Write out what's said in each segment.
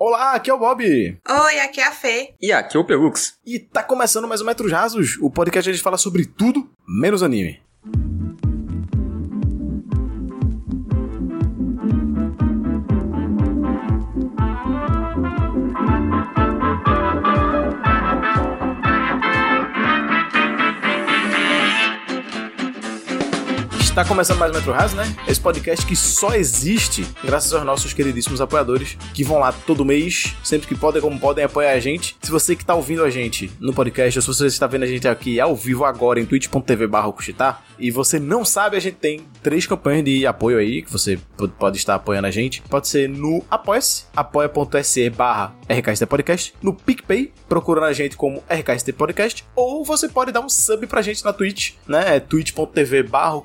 Olá, aqui é o Bob. Oi, aqui é a Fê. E aqui é o Pelux. E tá começando mais um Metros Rasos, o podcast onde a gente fala sobre tudo, menos anime. Está começando mais Metro Raso, né? Esse podcast que só existe graças aos nossos queridíssimos apoiadores que vão lá todo mês, sempre que podem, como podem, apoiar a gente. Se você que está ouvindo a gente no podcast, ou se você está vendo a gente aqui ao vivo agora em twitch.tv barra e você não sabe, a gente tem três campanhas de apoio aí, que você pode estar apoiando a gente. Pode ser no Apoia-se, apoia.se barra RKST Podcast, no PicPay, procurando a gente como RKST Podcast, ou você pode dar um sub pra gente na Twitch, né? É twitch.tv barra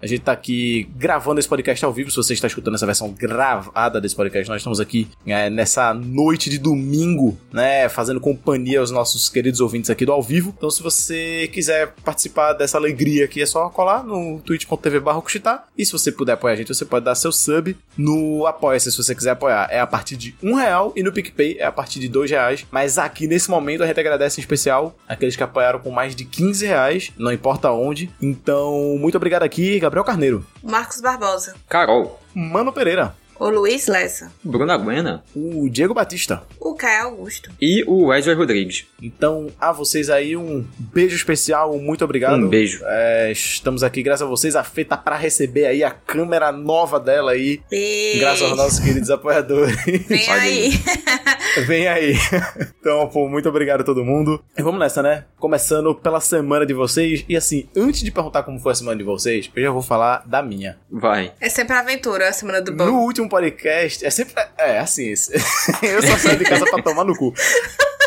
a gente tá aqui gravando esse podcast ao vivo. Se você está escutando essa versão gravada desse podcast, nós estamos aqui é, nessa noite de domingo, né? Fazendo companhia aos nossos queridos ouvintes aqui do ao vivo. Então, se você quiser participar dessa alegria aqui, é só colar no twitch.tv E se você puder apoiar a gente, você pode dar seu sub no Apoia-se, se você quiser apoiar. É a partir de um real e no PicPay é a partir de dois reais. Mas aqui nesse momento a gente agradece em especial aqueles que apoiaram com mais de 15 reais, não importa onde. Então, muito obrigado aqui Gabriel Carneiro. Marcos Barbosa. Carol. Mano Pereira. O Luiz Lessa. Bruna Guena. O Diego Batista. O Caio Augusto. E o Wesley Rodrigues. Então, a vocês aí um beijo especial, muito obrigado. Um beijo. É, estamos aqui graças a vocês. A Fê tá pra receber aí a câmera nova dela aí. Beijo. Graças aos nossos queridos apoiadores. Vem aí. Vem aí. Então, pô, muito obrigado a todo mundo. E vamos nessa, né? Começando pela semana de vocês. E assim, antes de perguntar como foi a semana de vocês, eu já vou falar da minha. Vai. É sempre a aventura, a semana do bom. No último podcast, é sempre. É, assim. eu só saio de casa pra tomar no cu.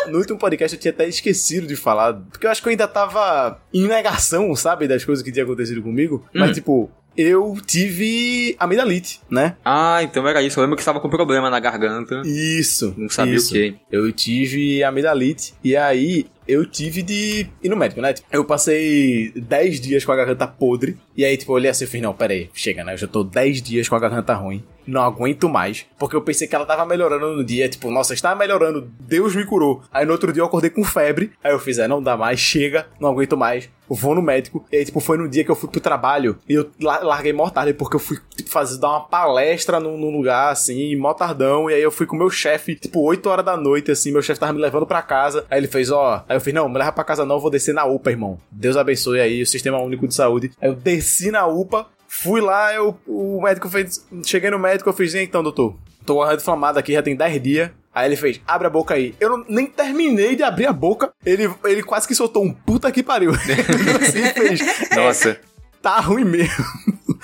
No último podcast eu tinha até esquecido de falar, porque eu acho que eu ainda tava em negação, sabe, das coisas que tinha acontecido comigo. Hum. Mas, tipo, eu tive amidalite, né? Ah, então era isso. Eu lembro que estava com problema na garganta. Isso. Não sabia isso. o quê. Eu tive amidalite. E aí, eu tive de ir no médico, né? Eu passei 10 dias com a garganta podre. E aí, tipo, eu olhei assim e falei, não, pera aí, chega, né? Eu já tô 10 dias com a garganta ruim. Não aguento mais. Porque eu pensei que ela tava melhorando no dia. Tipo, nossa, estava melhorando. Deus me curou. Aí no outro dia eu acordei com febre. Aí eu fiz, é, não dá mais, chega, não aguento mais. Vou no médico. E aí, tipo, foi no dia que eu fui pro trabalho. E eu larguei mó tarde, porque eu fui, tipo, fazer, dar uma palestra num, num lugar, assim, mó tardão. E aí eu fui com meu chefe, tipo, 8 horas da noite, assim. Meu chefe tava me levando pra casa. Aí ele fez, ó. Aí eu fiz, não, me leva pra casa não, eu vou descer na UPA, irmão. Deus abençoe aí o Sistema Único de Saúde. Aí eu desci na UPA, fui lá, eu, o médico fez. Cheguei no médico, eu fiz, então, doutor. Tô inflamado aqui, já tem 10 dias. Aí ele fez, abre a boca aí. Eu não, nem terminei de abrir a boca. Ele, ele quase que soltou um puta que pariu. assim fez. Nossa. Tá ruim mesmo.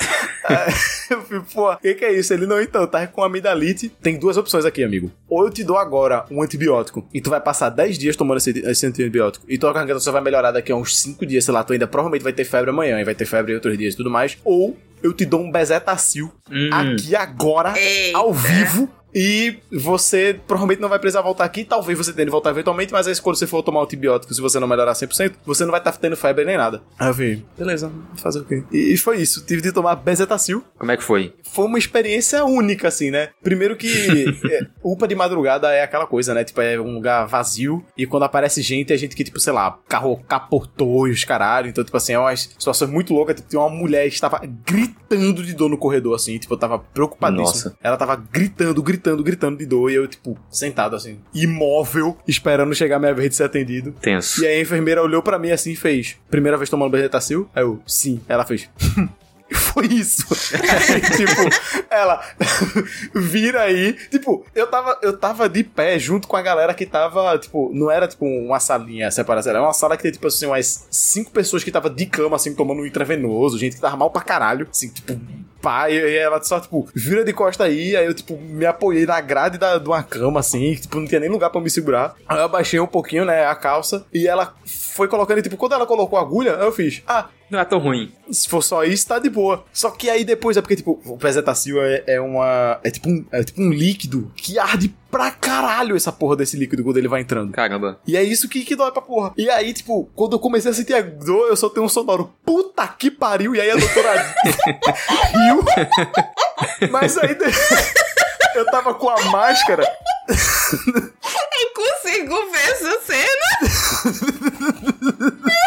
eu fui, pô, o que, que, é isso? Ele não, então, tá com amidalite. Tem duas opções aqui, amigo. Ou eu te dou agora um antibiótico e tu vai passar 10 dias tomando esse, esse antibiótico e tua garganta só vai melhorar daqui a uns 5 dias, sei lá, tu ainda provavelmente vai ter febre amanhã e vai ter febre outros dias e tudo mais. Ou eu te dou um bezetacil hum. aqui agora, Eita. ao vivo, e você provavelmente não vai precisar voltar aqui. Talvez você tenha de voltar eventualmente, mas aí quando você for tomar antibiótico, se você não melhorar 100%, você não vai estar tá tendo febre nem nada. Aí eu vi, beleza, fazer o quê? E foi isso. Tive de tomar bezetacil. Como é que foi? Foi uma experiência única, assim, né? Primeiro que é, UPA de madrugada é aquela coisa, né? Tipo, é um lugar vazio e quando aparece gente, é gente que, tipo, sei lá, carro capotou e os caralho. Então, tipo assim, é uma situação muito louca. Tipo, tinha uma mulher que estava gritando de dor no corredor, assim. Tipo, eu tava preocupadíssimo. Nossa. Ela tava gritando, gritando gritando, gritando de dor. E eu, tipo, sentado assim, imóvel, esperando chegar a minha vez de ser atendido. Tenso. E aí a enfermeira olhou para mim assim e fez: Primeira vez tomando Bezetacil? Aí eu, sim. Ela fez. foi isso. Aí, tipo, ela vira aí. Tipo, eu tava, eu tava de pé junto com a galera que tava, tipo, não era tipo uma salinha separada, era uma sala que tem, tipo assim, umas cinco pessoas que tava de cama, assim, tomando um intravenoso, gente que tava mal pra caralho, assim, tipo, pá, e ela só, tipo, vira de costa aí, aí eu, tipo, me apoiei na grade da, de uma cama, assim, tipo, não tinha nem lugar pra me segurar. Aí eu abaixei um pouquinho, né, a calça, e ela foi colocando, tipo, quando ela colocou a agulha, eu fiz, ah, não é tão ruim. Se for só isso, tá de boa. Só que aí depois é porque, tipo, o Pezetacil é, é uma. É tipo, um, é tipo um líquido que arde pra caralho essa porra desse líquido quando ele vai entrando. Caramba. E é isso que, que dói pra porra. E aí, tipo, quando eu comecei a sentir a dor, eu só tenho um sonoro. Puta que pariu! E aí a doutora riu. Mas aí. eu tava com a máscara. Eu consigo ver essa cena.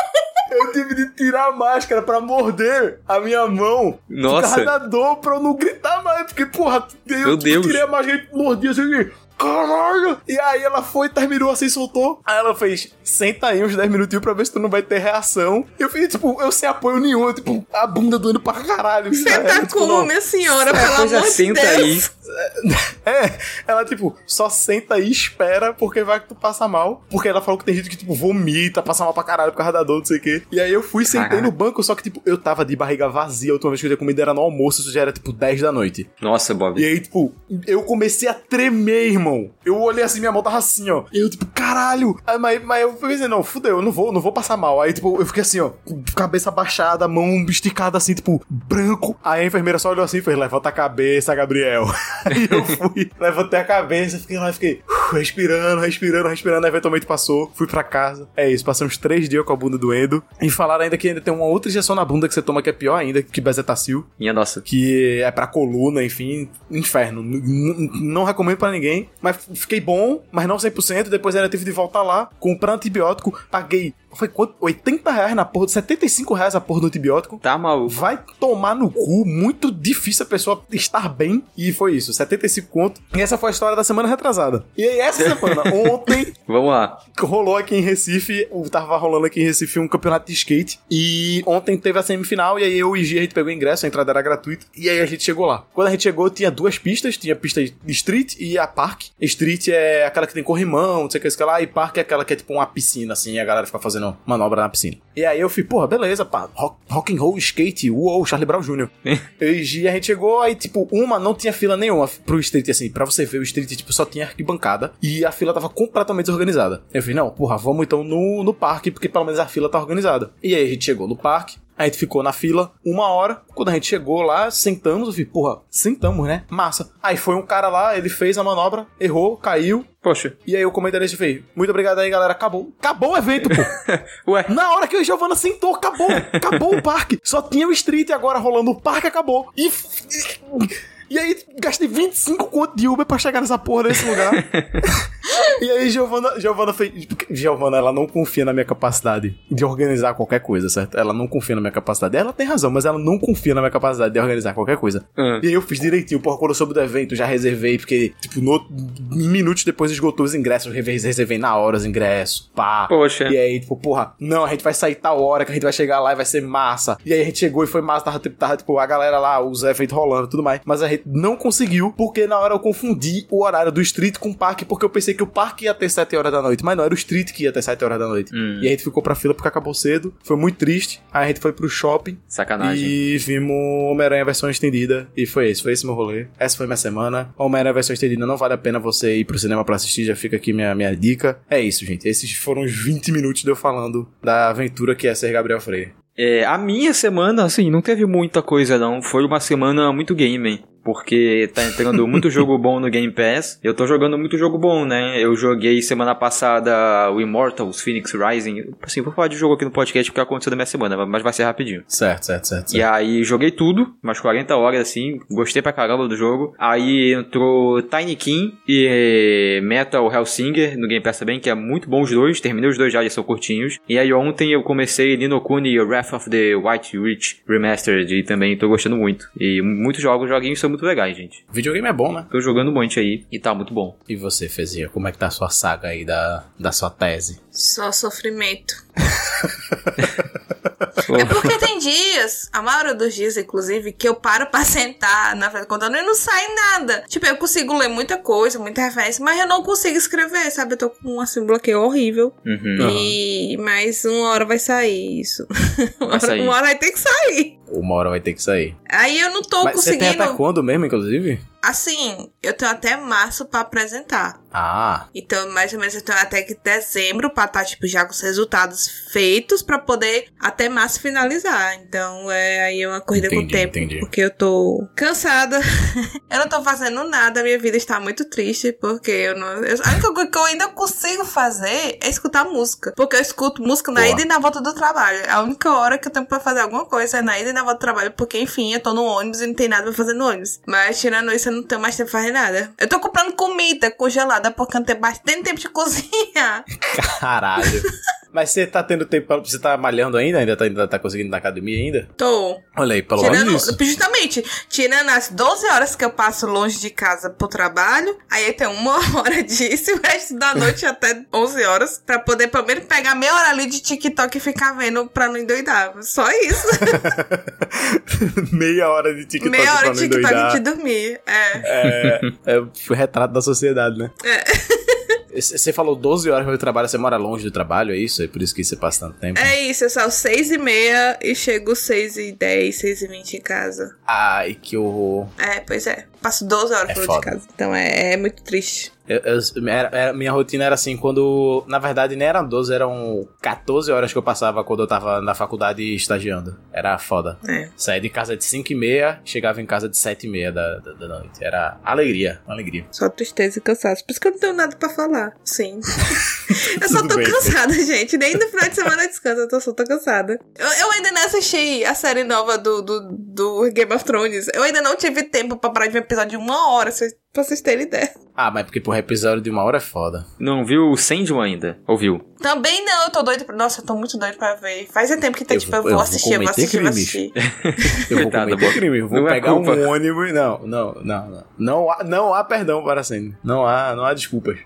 Eu tive de tirar a máscara pra morder a minha mão. Nossa. Por causa da dor, pra eu não gritar mais. Porque, porra, eu Meu Deus. tirei a máscara e mordi assim. Caralho! E aí ela foi, terminou assim, soltou. Aí ela fez, senta aí uns 10 minutinhos pra ver se tu não vai ter reação. Eu fiz, tipo, eu sem apoio nenhum, eu, tipo, a bunda doendo pra caralho. Sabe? tá Tipo, como, não. minha senhora, pelo coisa amor de senta Deus. aí. É, ela, tipo, só senta e espera, porque vai que tu passa mal. Porque ela falou que tem gente que, tipo, vomita, passa mal pra caralho por causa da dor, não sei o quê. E aí eu fui, sentei Caraca. no banco, só que, tipo, eu tava de barriga vazia. A última vez que eu tinha comida era no almoço, isso já era, tipo, 10 da noite. Nossa, Bob. E aí, tipo, eu comecei a tremer, irmão. Eu olhei assim, minha mão tava assim, ó. E eu, tipo, caralho. Aí, mas, mas eu pensei, não, fudeu, eu não vou, não vou passar mal. Aí, tipo, eu fiquei assim, ó, com cabeça baixada, mão esticada assim, tipo, branco. Aí a enfermeira só olhou assim e fez, levanta a cabeça, Gabriel. aí eu fui, levantei a cabeça, fiquei lá, fiquei respirando, respirando, respirando. Eventualmente passou, fui pra casa. É isso, passamos três dias com a bunda doendo. E falaram ainda que ainda tem uma outra injeção na bunda que você toma que é pior ainda, que bezetacil Minha nossa. que é pra coluna, enfim, inferno. N- não recomendo pra ninguém, mas fiquei bom, mas não 100%. Depois ainda tive de voltar lá, comprar antibiótico, paguei, foi quanto? 80 reais na porra, 75 reais a porra do antibiótico. Tá maluco. Vai tomar no cu, muito difícil a pessoa estar bem. E foi isso, 75 conto. E essa foi a história da semana retrasada. E aí, essa semana, ontem, Vamos lá. rolou aqui em Recife, tava rolando aqui em Recife um campeonato de skate. E ontem teve a semifinal, e aí eu e Gia, a gente pegou o ingresso, a entrada era gratuita. E aí a gente chegou lá. Quando a gente chegou, tinha duas pistas: tinha a pista de street e a park. Street é aquela que tem corrimão, não sei o que, isso que lá, e park é aquela que é tipo uma piscina, assim, e a galera fica fazendo manobra na piscina. E aí eu fui, porra, beleza, pá, rock, rock and roll, skate, uou, Charlie Brown Jr. Eu e Gia, a gente chegou, aí, tipo, uma não tinha fila nenhuma pro street, assim, pra você ver o street, tipo, só tinha arquibancada e a fila tava completamente desorganizada. Eu falei, não, porra, vamos então no, no parque, porque pelo menos a fila tá organizada. E aí a gente chegou no parque, a gente ficou na fila uma hora. Quando a gente chegou lá, sentamos, eu falei, porra, sentamos, né? Massa. Aí foi um cara lá, ele fez a manobra, errou, caiu. Poxa. E aí o comentarista fez, muito obrigado aí, galera, acabou. Acabou o evento, pô. Ué. Na hora que o Giovanna sentou, acabou. Acabou o parque. Só tinha o street agora rolando o parque, acabou. E. E aí, gastei 25 conto de Uber pra chegar nessa porra desse lugar. e aí, Giovanna, Giovanna fez. porque Giovanna, ela não confia na minha capacidade de organizar qualquer coisa, certo? Ela não confia na minha capacidade. Ela tem razão, mas ela não confia na minha capacidade de organizar qualquer coisa. Ah. E aí eu fiz direitinho, porra, quando eu soube do evento, já reservei, porque, tipo, no, minutos depois esgotou os ingressos, eu reservei- na hora os ingressos, pá. Poxa. E aí, tipo, porra, não, a gente vai sair tal hora que a gente vai chegar lá e vai ser massa. E aí a gente chegou e foi massa, tava, tipo, tava, tipo, a galera lá, os eventos rolando e tudo mais. Mas a gente não conseguiu, porque na hora eu confundi o horário do street com o parque, porque eu pensei que o parque ia ter 7 horas da noite, mas não, era o street que ia ter 7 horas da noite. Hum. E a gente ficou pra fila porque acabou cedo, foi muito triste. Aí a gente foi pro shopping. Sacanagem. E vimos Homem-Aranha versão estendida. E foi esse, foi esse meu rolê. Essa foi minha semana. Homem-Aranha versão estendida não vale a pena você ir pro cinema pra assistir, já fica aqui minha, minha dica. É isso, gente. Esses foram os 20 minutos de eu falando da aventura que é ser Gabriel Freire. É, a minha semana, assim, não teve muita coisa não. Foi uma semana muito gaming. Porque tá entrando muito jogo bom no Game Pass. Eu tô jogando muito jogo bom, né? Eu joguei semana passada o Immortals Phoenix Rising. Assim, vou falar de jogo aqui no podcast porque aconteceu na minha semana, mas vai ser rapidinho. Certo, certo, certo. E aí joguei tudo, umas 40 horas assim, gostei pra caramba do jogo. Aí entrou Tiny King e Metal Hellsinger no Game Pass também, que é muito bom os dois, terminei os dois já, eles são curtinhos. E aí ontem eu comecei Nino Kuni Wrath of the White Witch Remastered e também tô gostando muito. E muitos jogos, joguinhos são muito legais, gente. Videogame é bom, né? Tô jogando um monte aí e tá muito bom. E você, Fezia, como é que tá a sua saga aí da, da sua tese? Só sofrimento. É porque tem dias, a maioria dos dias, inclusive, que eu paro pra sentar na frente do computador e não sai nada. Tipo, eu consigo ler muita coisa, muita referência, mas eu não consigo escrever, sabe? Eu tô com assim, um bloqueio horrível. Uhum. E mais uma hora vai sair isso. uma, hora, sair. uma hora vai ter que sair. Uma hora vai ter que sair. Aí eu não tô Mas você tem conseguindo. até quando mesmo, inclusive? Assim, eu tenho até março pra apresentar. Ah, Então, mais ou menos, eu tenho até que dezembro pra estar, tipo, já com os resultados feitos pra poder até março finalizar. Então, é aí é uma corrida com o Entendi, tempo. entendi. Porque eu tô cansada. eu não tô fazendo nada, minha vida está muito triste, porque eu não. eu- a única coisa que eu ainda consigo fazer é escutar música. Porque eu escuto música na Boa. ida e na volta do trabalho. A única hora que eu tenho pra fazer alguma coisa é na ida e na volta do trabalho, porque, enfim, eu tô no ônibus e não tem nada pra fazer no ônibus. Mas tirando isso, não tenho mais tempo pra fazer nada. Eu tô comprando comida congelada porque não tenho bastante tempo de cozinhar. Caralho. Mas você tá tendo tempo pra. Você tá malhando ainda? Ainda tá, ainda tá conseguindo na academia ainda? Tô. Olha aí, pelo Tirando, menos isso. justamente, tirando as 12 horas que eu passo longe de casa pro trabalho, aí tem uma hora disso e o resto da noite até 11 horas, pra poder pelo menos pegar meia hora ali de TikTok e ficar vendo pra não endoidar. Só isso. Meia hora de TikTok meia hora de TikTok endoidar. de dormir. É. É, é, foi retrato da sociedade, né? É. Você falou 12 horas pro trabalho, você mora longe do trabalho, é isso? É por isso que você passa tanto tempo? É isso, eu saio 6 e meia e chego 6 e 10, 6 e 20 em casa. Ai, que horror. É, pois é. Passo 12 horas É fora de casa. Então é, é muito triste. Eu- eu- era- era- minha rotina era assim, quando. Na verdade, nem eram 12, eram 14 horas que eu passava quando eu tava na faculdade estagiando. Era foda. É. Saía de casa de 5 e meia, chegava em casa de 7 e meia da, da, da noite. Era alegria, alegria. Só tristeza e cansaço. Por isso que eu não tenho nada pra falar. Sim. eu só tô bem. cansada, gente. Nem no final de semana eu descanso, eu tô, só tô cansada. Eu, eu ainda não assisti a série nova do, do, do Game of Thrones. Eu ainda não tive tempo pra parar de ver um episódio de uma hora, vocês- pra vocês terem ideia. Ah, mas porque por episódio de uma hora é foda. Não viu o Sandman ainda? Ouviu? Também não, eu tô doida pra... Nossa, eu tô muito doida pra ver. Faz tempo que tá, Eu tipo, eu vou- eu vou assistir, eu vou assistir, eu vou assistir. Eu vou Coitada, cometer crime, eu vou Não é pegar um culpa. ônibus. Não, não, não, não. Não há, não há perdão para sempre. Não há, não há desculpas.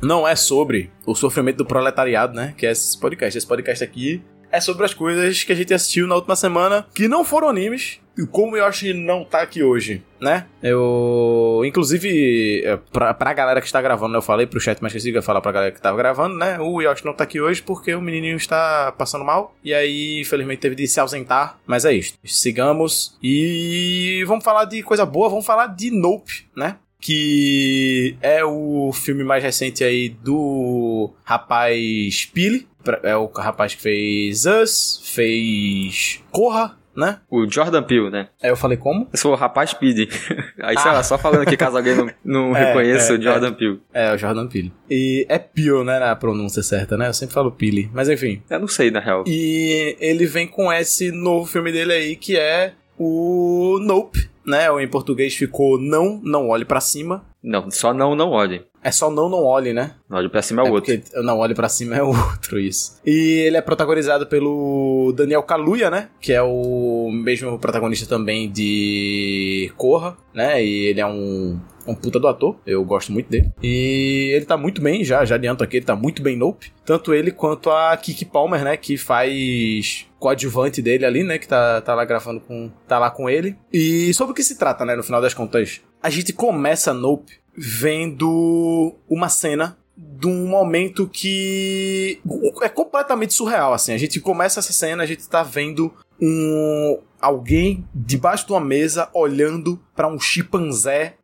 Não é sobre o sofrimento do proletariado, né? Que é esse podcast. Esse podcast aqui é sobre as coisas que a gente assistiu na última semana que não foram animes. E como acho que não tá aqui hoje, né? Eu. Inclusive, é, pra, pra galera que está gravando, eu falei pro chat, mas esqueci de falar pra galera que tava gravando, né? O Yoshi não tá aqui hoje porque o menininho está passando mal. E aí, infelizmente, teve de se ausentar. Mas é isso. Sigamos. E vamos falar de coisa boa, vamos falar de Nope, né? Que é o filme mais recente aí do rapaz Pili. É o rapaz que fez Us, fez Corra, né? O Jordan Peele, né? Aí eu falei como? Eu sou o rapaz Speed. Aí, sei Ah. lá, só falando aqui caso alguém não, não É, reconheça é, o Jordan Peele. É, o Jordan Peele. E é Peele, né, na pronúncia certa, né? Eu sempre falo Peele, mas enfim. Eu não sei, na real. E ele vem com esse novo filme dele aí, que é o Nope, né? Ou em português ficou Não, Não Olhe Pra Cima. Não, só não, não olhe. É só Não, Não Olhe, né? Não olhe pra cima é o outro. Não Olhe Pra Cima é outro, isso. E ele é protagonizado pelo Daniel Kaluuya, né? Que é o mesmo protagonista também de Corra, né? E ele é um, um puta do ator. Eu gosto muito dele. E ele tá muito bem, já, já adianto aqui, ele tá muito bem Nope. Tanto ele quanto a Kiki Palmer, né? Que faz coadjuvante dele ali, né? Que tá, tá lá gravando com. tá lá com ele. E sobre o que se trata, né? No final das contas, a gente começa Nope vendo uma cena de um momento que é completamente surreal, assim. A gente começa essa cena, a gente tá vendo um alguém debaixo de uma mesa olhando pra um chimpanzé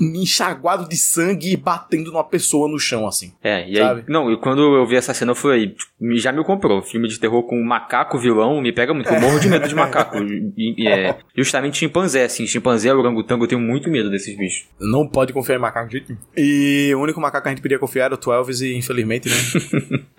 enxaguado de sangue e batendo numa pessoa no chão, assim. É, e Sabe? aí. Não, e quando eu vi essa cena, eu falei, tipo, me- já me comprou. Filme de terror com macaco vilão me pega muito. Eu morro de medo de macaco. E, é justamente chimpanzé, assim. Chimpanzé, orangotango, eu tenho muito medo desses bichos. Não pode confiar em macaco de jeito nenhum. E o único macaco que a gente podia confiar era o Twelves e infelizmente, né?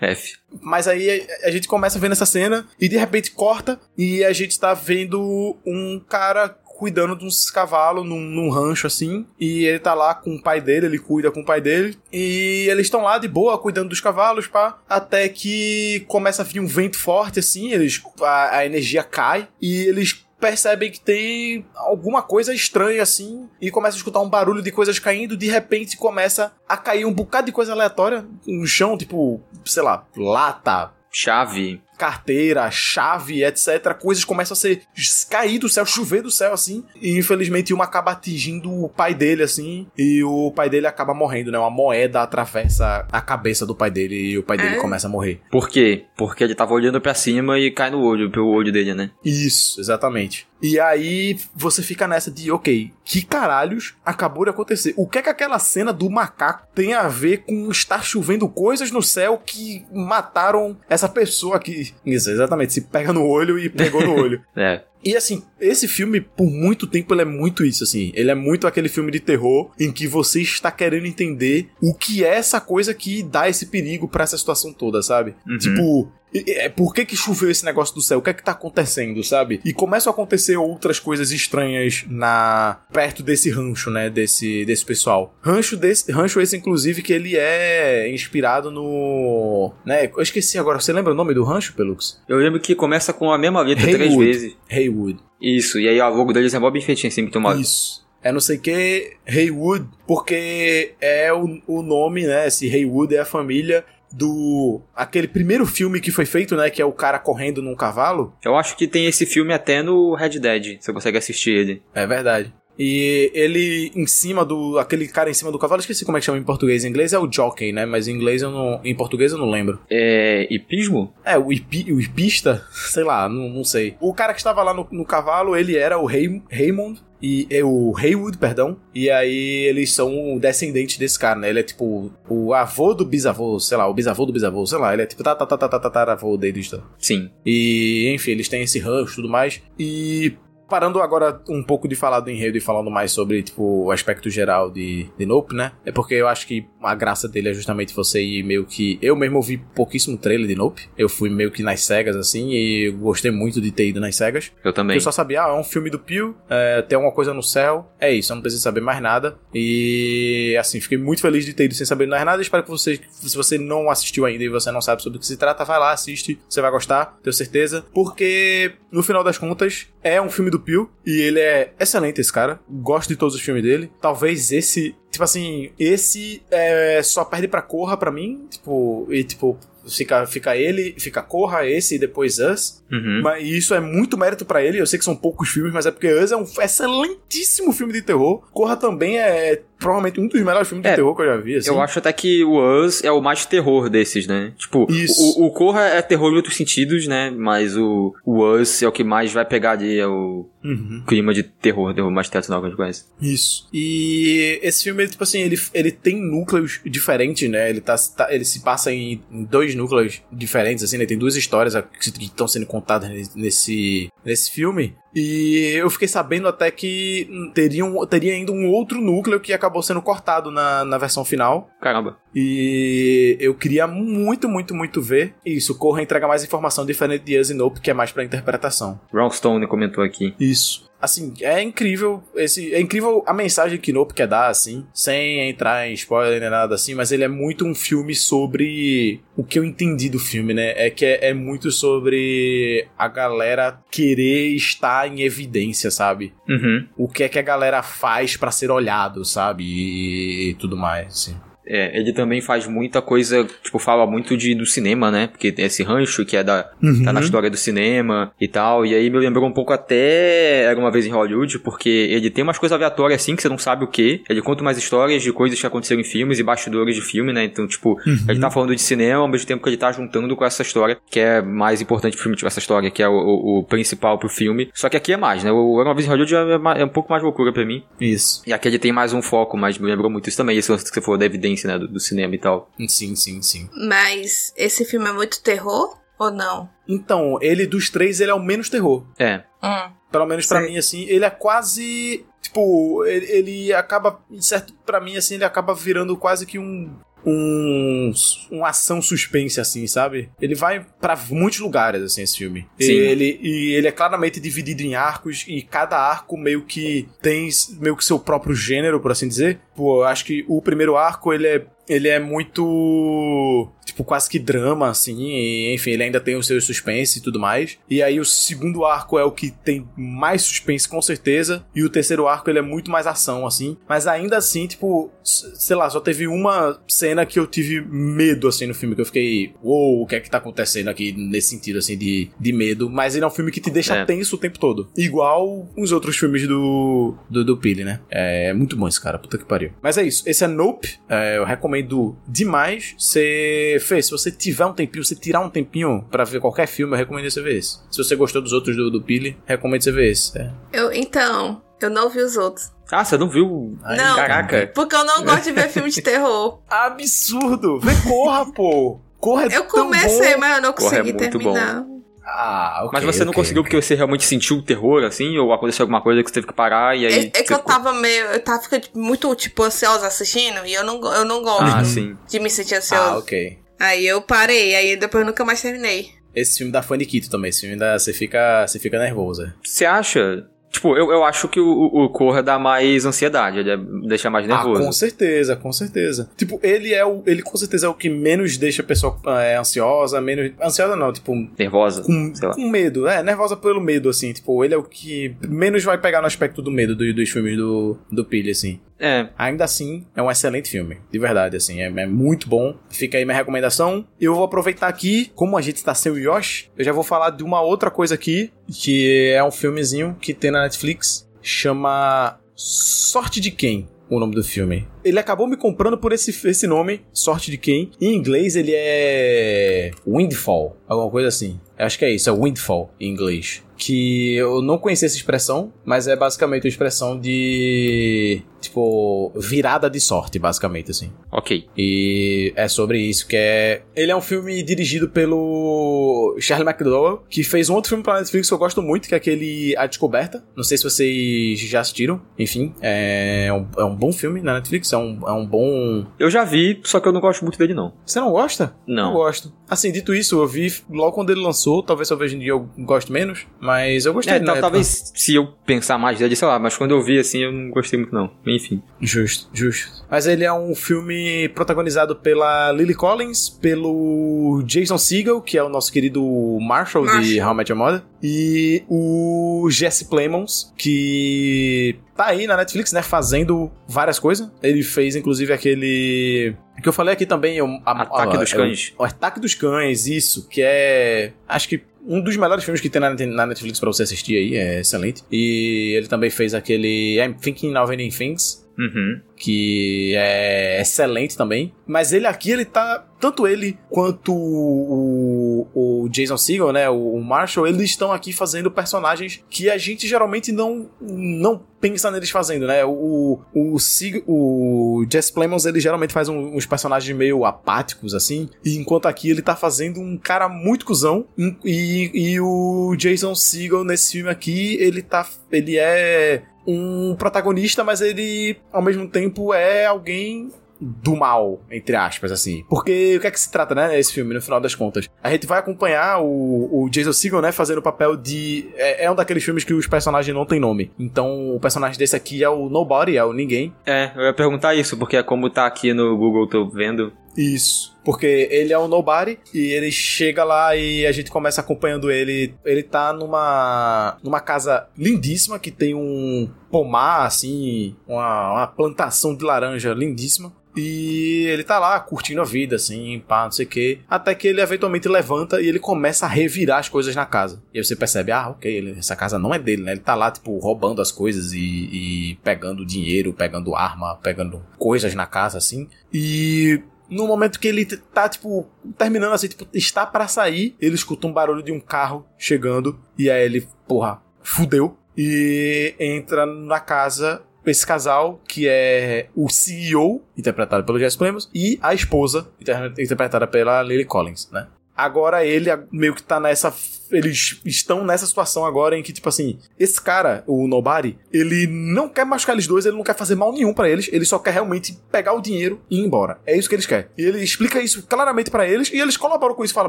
F. Mas aí a, a gente começa vendo essa cena e de repente corta e a gente tá vendo um cara cuidando de uns cavalos num, num rancho assim. E ele tá lá com o pai dele, ele cuida com o pai dele. E eles estão lá de boa, cuidando dos cavalos, pá. Até que começa a vir um vento forte assim, eles, a, a energia cai e eles percebem que tem alguma coisa estranha assim e começa a escutar um barulho de coisas caindo, de repente começa a cair um bocado de coisa aleatória no chão, tipo, sei lá, lata, Chave. Carteira, chave, etc. Coisas começam a ser cair do céu, chover do céu, assim. E infelizmente uma acaba atingindo o pai dele, assim. E o pai dele acaba morrendo, né? Uma moeda atravessa a cabeça do pai dele e o pai dele É? começa a morrer. Por quê? Porque ele tava olhando pra cima e cai no olho, pelo olho dele, né? Isso, exatamente. E aí você fica nessa de, ok, que caralhos acabou de acontecer? O que é que aquela cena do macaco tem a ver com estar chovendo coisas no céu que mataram essa pessoa aqui? Isso, exatamente, se pega no olho e pegou no olho. É. E assim, esse filme, por muito tempo, ele é muito isso, assim. Ele é muito aquele filme de terror em que você está querendo entender o que é essa coisa que dá esse perigo para essa situação toda, sabe? Uhum. Tipo, é por que que choveu esse negócio do céu? O que é que tá acontecendo, sabe? E começam a acontecer outras coisas estranhas na perto desse rancho, né, desse desse pessoal. Rancho desse, rancho esse inclusive que ele é inspirado no, né, eu esqueci agora, você lembra o nome do rancho, Pelux? Eu lembro que começa com a mesma letra três vezes. Haywood. Isso, e aí o logo deles é bem feitinho assim, que uma... Isso. É não sei o que, Haywood, porque é o, o nome, né? Esse Haywood é a família do. aquele primeiro filme que foi feito, né? Que é o cara correndo num cavalo. Eu acho que tem esse filme até no Red Dead, você consegue assistir ele. É verdade. E ele em cima do. aquele cara em cima do cavalo, esqueci como é que chama em português. Em inglês é o jockey, né? Mas em inglês eu não. Em português eu não lembro. É... hipismo? É, o, hipi, o hipista? Sei lá, não, não sei. O cara que estava lá no, no cavalo, ele era o Ray, Raymond. E é o Haywood, perdão. E aí eles são descendentes desse cara, né? Ele é tipo o avô do bisavô, sei lá, o bisavô do bisavô, sei lá. Ele é tipo tá, tá, tá, tá, tá, tá, tá, avô deles. Tá? Sim. E, enfim, eles têm esse rancho e tudo mais. E parando agora um pouco de falar do enredo e falando mais sobre, tipo, o aspecto geral de, de Nope, né? É porque eu acho que a graça dele é justamente você ir meio que... Eu mesmo vi pouquíssimo trailer de Nope. Eu fui meio que nas cegas, assim, e gostei muito de ter ido nas cegas. Eu também. Eu só sabia, ah, é um filme do Pio, é, tem alguma coisa no céu, é isso, eu não preciso saber mais nada. E, assim, fiquei muito feliz de ter ido sem saber mais nada. Espero que você, se você não assistiu ainda e você não sabe sobre o que se trata, vai lá, assiste, você vai gostar, tenho certeza. Porque, no final das contas, é um filme do Pio e ele é excelente, esse cara. Gosto de todos os filmes dele. Talvez esse. Tipo assim, esse é, só perde pra Corra pra mim. Tipo, e tipo, fica, fica ele, fica Corra, esse e depois Us. Uhum. Mas isso é muito mérito pra ele. Eu sei que são poucos filmes, mas é porque Us é um excelentíssimo filme de terror. Corra também é provavelmente um dos melhores filmes É, de terror que eu já vi. Assim. Eu acho até que o Us é o mais terror desses, né? Tipo, Isso. O, o Corra é terror em outros sentidos, né? Mas o, o Us é o que mais vai pegar ali, é o Uhum. clima de terror, terror mais tradicional que a gente conhece. Isso. E esse filme, ele, tipo assim, ele, ele tem núcleos diferentes, né? Ele, tá, tá- ele se passa em, em dois núcleos diferentes, assim, né? Tem duas histórias que estão sendo contadas nesse, nesse filme. E eu fiquei sabendo até que teria, um, teria ainda um outro núcleo que acabou sendo cortado na, na versão final. Caramba. E eu queria muito, muito, muito ver isso. Corra entrega mais informação diferente de Nope, que é mais pra interpretação. Ron Stone comentou aqui. Isso. Assim, é incrível esse. É incrível a mensagem que Nope quer dar, assim, sem entrar em spoiler nem nada assim, mas ele é muito um filme sobre o que eu entendi do filme, né? É que é, é muito sobre a galera querer estar em evidência, sabe? Uhum. O que é que a galera faz pra ser olhado, sabe? E, e tudo mais, assim. É, ele também faz muita coisa, tipo, fala muito de, do cinema, né? Porque tem esse rancho que é da, tá na história do cinema e tal. E aí me lembrou um pouco até Era Uma Vez em Hollywood, porque ele tem umas coisas aleatórias assim que você não sabe o que. Ele conta umas histórias de coisas que aconteceram em filmes e bastidores de filme, né? Então, tipo, ele tá falando de cinema ao mesmo tempo que ele tá juntando com essa história, que é mais importante pro filme, tipo, essa história, que é o, o- o principal pro filme. Só que aqui é mais, né? O Era Uma Vez em Hollywood é, ma- é um pouco mais loucura pra mim. Isso. E aqui ele tem mais um foco, mas me lembrou muito isso também, esse lance que você falou da evidência, né? Do, do cinema e tal. Sim, sim, sim. Mas esse filme é muito terror ou não? Então, ele dos três, ele é o menos terror. É. Hum. Pelo menos pra Sim. mim, assim, ele é quase. Tipo, ele, ele acaba. Certo, pra mim, assim, ele acaba virando quase que um. Um. Uma ação suspense, assim, sabe? Ele vai pra muitos lugares, assim, esse filme. Sim. E ele, e ele é claramente dividido em arcos, e cada arco meio que tem meio que seu próprio gênero, por assim dizer. Pô, eu acho que o primeiro arco, ele é. Ele é muito. Tipo, quase que drama, assim. E, enfim, ele ainda tem o seu suspense e tudo mais. E aí o segundo arco é o que tem mais suspense, com certeza. E o terceiro arco, ele é muito mais ação, assim. Mas ainda assim, tipo, sei lá, só teve uma cena que eu tive medo, assim, no filme. Que eu fiquei, uou, o que é que tá acontecendo aqui nesse sentido, assim, de, de medo. Mas ele é um filme que te deixa É. tenso o tempo todo. Igual os outros filmes do, do, do Pili, né? É muito bom esse cara, puta que pariu. Mas é isso, esse é Nope. É, eu recomendo demais. Você fez, se você tiver um tempinho, você tirar um tempinho pra ver qualquer filme, eu recomendo você ver esse. Se você gostou dos outros do, do Pili, recomendo você ver esse. É. Eu, então, eu não vi os outros. Ah, você não viu? Ai, Não. Caraca. Porque eu não gosto de ver filme de terror. Absurdo! Vê Corra, pô! Corra é Eu tão comecei, bom. mas eu não é consegui muito terminar. Ah, ok. Mas você não ok, conseguiu ok. porque você realmente sentiu o terror, assim? Ou aconteceu alguma coisa que você teve que parar e aí. É, é que eu tava meio. Eu tava ficando tipo, muito, tipo, ansiosa assistindo e eu não, eu não gosto Ah, sim. de me sentir ansiosa. Ah, ok. Aí eu parei, aí depois eu nunca mais terminei. Esse filme dá faniquito também. Esse filme dá, você fica, você fica nervosa. Você acha? Tipo, eu, eu acho que o, o, Corra dá mais ansiedade, ele é- deixa mais Ah, nervoso. com certeza, com certeza. Tipo, ele é o, ele com certeza é o que menos deixa a pessoa é, ansiosa, menos ansiosa não, tipo, Nervosa, com, sei lá. com medo, é, nervosa pelo medo, assim, tipo, ele é o que menos vai pegar no aspecto do medo do- dos filmes do, do Pili, assim. É, Ainda assim, é um excelente filme, de verdade, assim, é, é muito bom. Fica aí minha recomendação. Eu vou aproveitar aqui, como a gente tá sem o Yoshi, eu já vou falar de uma outra coisa aqui, que é um filmezinho que tem na Netflix, chama Sorte de Quem? O nome do filme. Ele acabou me comprando por esse, esse nome, Sorte de Quem. Em inglês ele é. Windfall, alguma coisa assim. Eu acho que é isso, é Windfall em inglês. Que eu não conhecia essa expressão, mas é basicamente uma expressão de. Tipo, virada de sorte, basicamente, assim. ok. E é sobre isso, que é... Ele é um filme dirigido pelo Charlie McDowell, que fez um outro filme pra Netflix que eu gosto muito, que é aquele A Descoberta. Não sei se vocês já assistiram. Enfim, é um, é um bom filme na Netflix, é um, é um bom... Eu já vi, só que eu não gosto muito dele, não. Você não gosta? Eu Não. gosto. Assim, dito isso, eu vi logo quando ele lançou, talvez hoje em dia eu goste menos, mas eu gostei É, talvez se eu pensar mais dele, sei lá, mas quando eu vi assim, eu não gostei muito, não. Enfim. Justo, justo. Mas ele é um filme protagonizado pela Lily Collins, pelo Jason Segel, que é o nosso querido Marshall, de Marshall. How I Met Your Mother, e o Jesse Plemons, que tá aí na Netflix, né, fazendo várias coisas. Ele fez, inclusive, aquele... Que eu falei aqui também, o, Ataque a- dos é o- Cães. O, Ataque dos Cães, isso, que é... Acho que um dos melhores filmes que tem na, Netflix pra você assistir aí, é excelente. E ele também fez aquele I'm Thinking of Ending Things, Uhum. que é excelente também. Mas ele aqui, ele tá. Tanto ele quanto o, o Jason Segel, né? O, Marshall, eles estão aqui fazendo personagens que a gente geralmente não, não pensa neles fazendo, né? O, o, Sig, o Jess Plemons, ele geralmente faz um- uns personagens meio apáticos, assim. E enquanto aqui ele tá fazendo um cara muito cuzão. E, e o Jason Segel, nesse filme aqui, ele tá. Ele é um protagonista, mas ele ao mesmo tempo é alguém do mal, entre aspas, assim. Porque o que é que se trata, né, esse filme, no final das contas? A gente vai acompanhar o, o Jason Segel, né, fazendo o papel de... É, é um daqueles filmes que os personagens não têm nome. Então, o personagem desse aqui é o Nobody, é o Ninguém. É, eu ia perguntar isso, porque é como tá aqui no Google, tô vendo. Isso. Porque ele é o Nobody e ele chega lá e a gente começa acompanhando ele. Ele tá numa, numa casa lindíssima que tem um pomar, assim, uma, uma plantação de laranja lindíssima. E ele tá lá curtindo a vida, assim, pá, não sei o que. Até que ele eventualmente levanta e ele começa a revirar as coisas na casa. E aí você percebe, ah, ok, ele- essa casa não é dele, né? Ele tá lá, tipo, roubando as coisas e, e pegando dinheiro, pegando arma, pegando coisas na casa, assim. E no momento que ele tá, tipo, terminando assim, tipo, está pra sair, ele escuta um barulho de um carro chegando. E aí ele, porra, fudeu. E entra na casa esse casal, que é o CEO, interpretado pelo Jess Plemons, e a esposa, inter- interpretada pela Lily Collins, né? Agora ele meio que tá nessa. Eles estão nessa situação agora em que, tipo assim, esse cara, o Nobody, ele não quer machucar eles dois, ele não quer fazer mal nenhum pra eles, ele só quer realmente pegar o dinheiro e ir embora. É isso que eles querem. E ele explica isso claramente pra eles e eles colaboram com isso. Fala,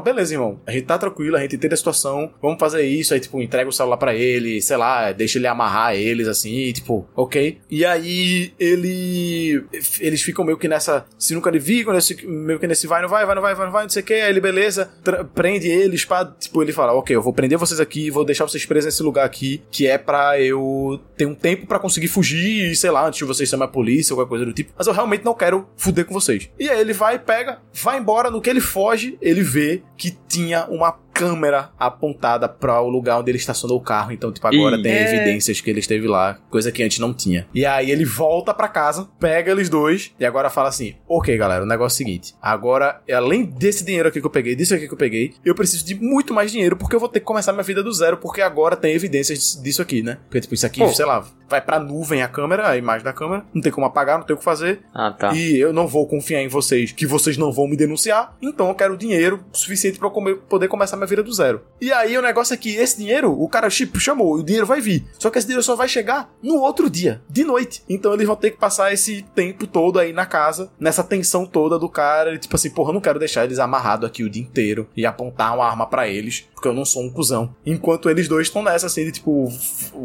beleza, irmão, a gente tá tranquilo, a gente entende a situação, vamos fazer isso. Aí, tipo, entrega o celular pra ele, sei lá, deixa ele amarrar eles assim, tipo, ok. E aí ele. Eles ficam meio que nessa de vigo, nesse, meio que nesse vai, não vai, vai, não vai, vai, não vai, não sei o que. Aí ele, beleza, prende eles pra. Tipo, ele fala, ok, eu vou prender vocês aqui, vou deixar vocês presos nesse lugar aqui, que é pra eu ter um tempo pra conseguir fugir, sei lá, antes de vocês chamarem a polícia ou qualquer coisa do tipo. Mas eu realmente não quero fuder com vocês. E aí ele vai, pega, vai embora. No que ele foge, ele vê que tinha uma câmera apontada para o lugar onde ele estacionou o carro. Então, tipo, agora Ih. tem É. evidências que ele esteve lá, coisa que antes não tinha. E aí ele volta pra casa, pega eles dois e agora fala assim: "OK, galera, o negócio é o seguinte. Agora, além desse dinheiro aqui que eu peguei, disso aqui que eu peguei, eu preciso de muito mais dinheiro porque eu vou ter que começar minha vida do zero, porque agora tem evidências disso aqui, né? Porque tipo, isso aqui, Pô. sei lá, vai pra nuvem a câmera, a imagem da câmera, não tem como apagar, não tem o que fazer. Ah, tá. E eu não vou confiar em vocês, que vocês não vão me denunciar, então eu quero dinheiro suficiente pra eu come- poder começar vida do zero. E aí o negócio é que esse dinheiro, o cara tipo, chamou, o dinheiro vai vir. Só que esse dinheiro só vai chegar no outro dia, de noite. Então eles vão ter que passar esse tempo todo aí na casa, nessa tensão toda do cara. E, tipo assim, porra, eu não quero deixar eles amarrados aqui o dia inteiro e apontar uma arma pra eles, porque eu não sou um cuzão. Enquanto eles dois estão nessa, assim, de tipo,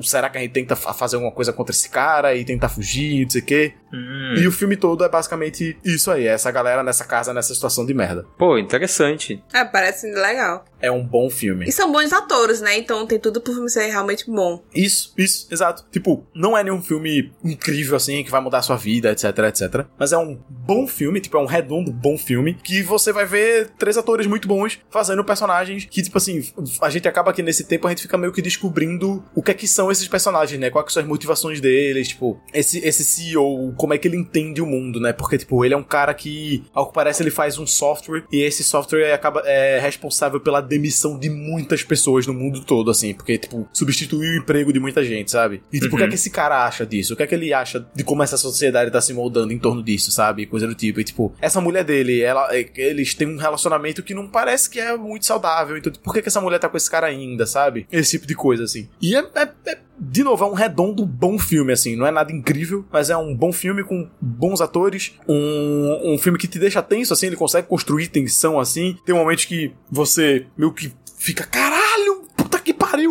será que a gente tenta fa- fazer alguma coisa contra esse cara e tentar fugir, não sei o quê. Hum. E o filme todo é basicamente isso aí, é essa galera nessa casa, nessa situação de merda. Pô, interessante. Ah, parece legal. É um bom filme. E são bons atores, né? Então tem tudo pro filme ser realmente bom. Isso, isso, exato. Tipo, não é nenhum filme incrível assim, que vai mudar a sua vida, etc, etc. Mas é um bom filme, tipo, é um redondo bom filme, que você vai ver três atores muito bons fazendo personagens que, tipo assim, a gente acaba que nesse tempo a gente fica meio que descobrindo o que é que são esses personagens, né? Quais são as motivações deles, tipo, esse, esse CEO, como é que ele entende o mundo, né? Porque, tipo, ele é um cara que, ao que parece, ele faz um software e esse software acaba é responsável pela demissão de muitas pessoas no mundo todo, assim, porque, tipo, substituiu o emprego de muita gente, sabe? E, tipo, o que é Uhum. que esse cara acha disso? O que é que ele acha de como essa sociedade tá se moldando em torno disso, sabe? Coisa do tipo. E, tipo, essa mulher dele, ela, é- eles têm um relacionamento que não parece que é muito saudável. Então, tipo, por que, que essa mulher tá com esse cara ainda, sabe? Esse tipo de coisa, assim. E é, é- é- de novo, é um redondo bom filme, assim. Não é nada incrível, mas é um bom filme com bons atores. Um, um filme que te deixa tenso, assim. Ele consegue construir tensão, assim. Tem momentos que você meio que fica, caralho,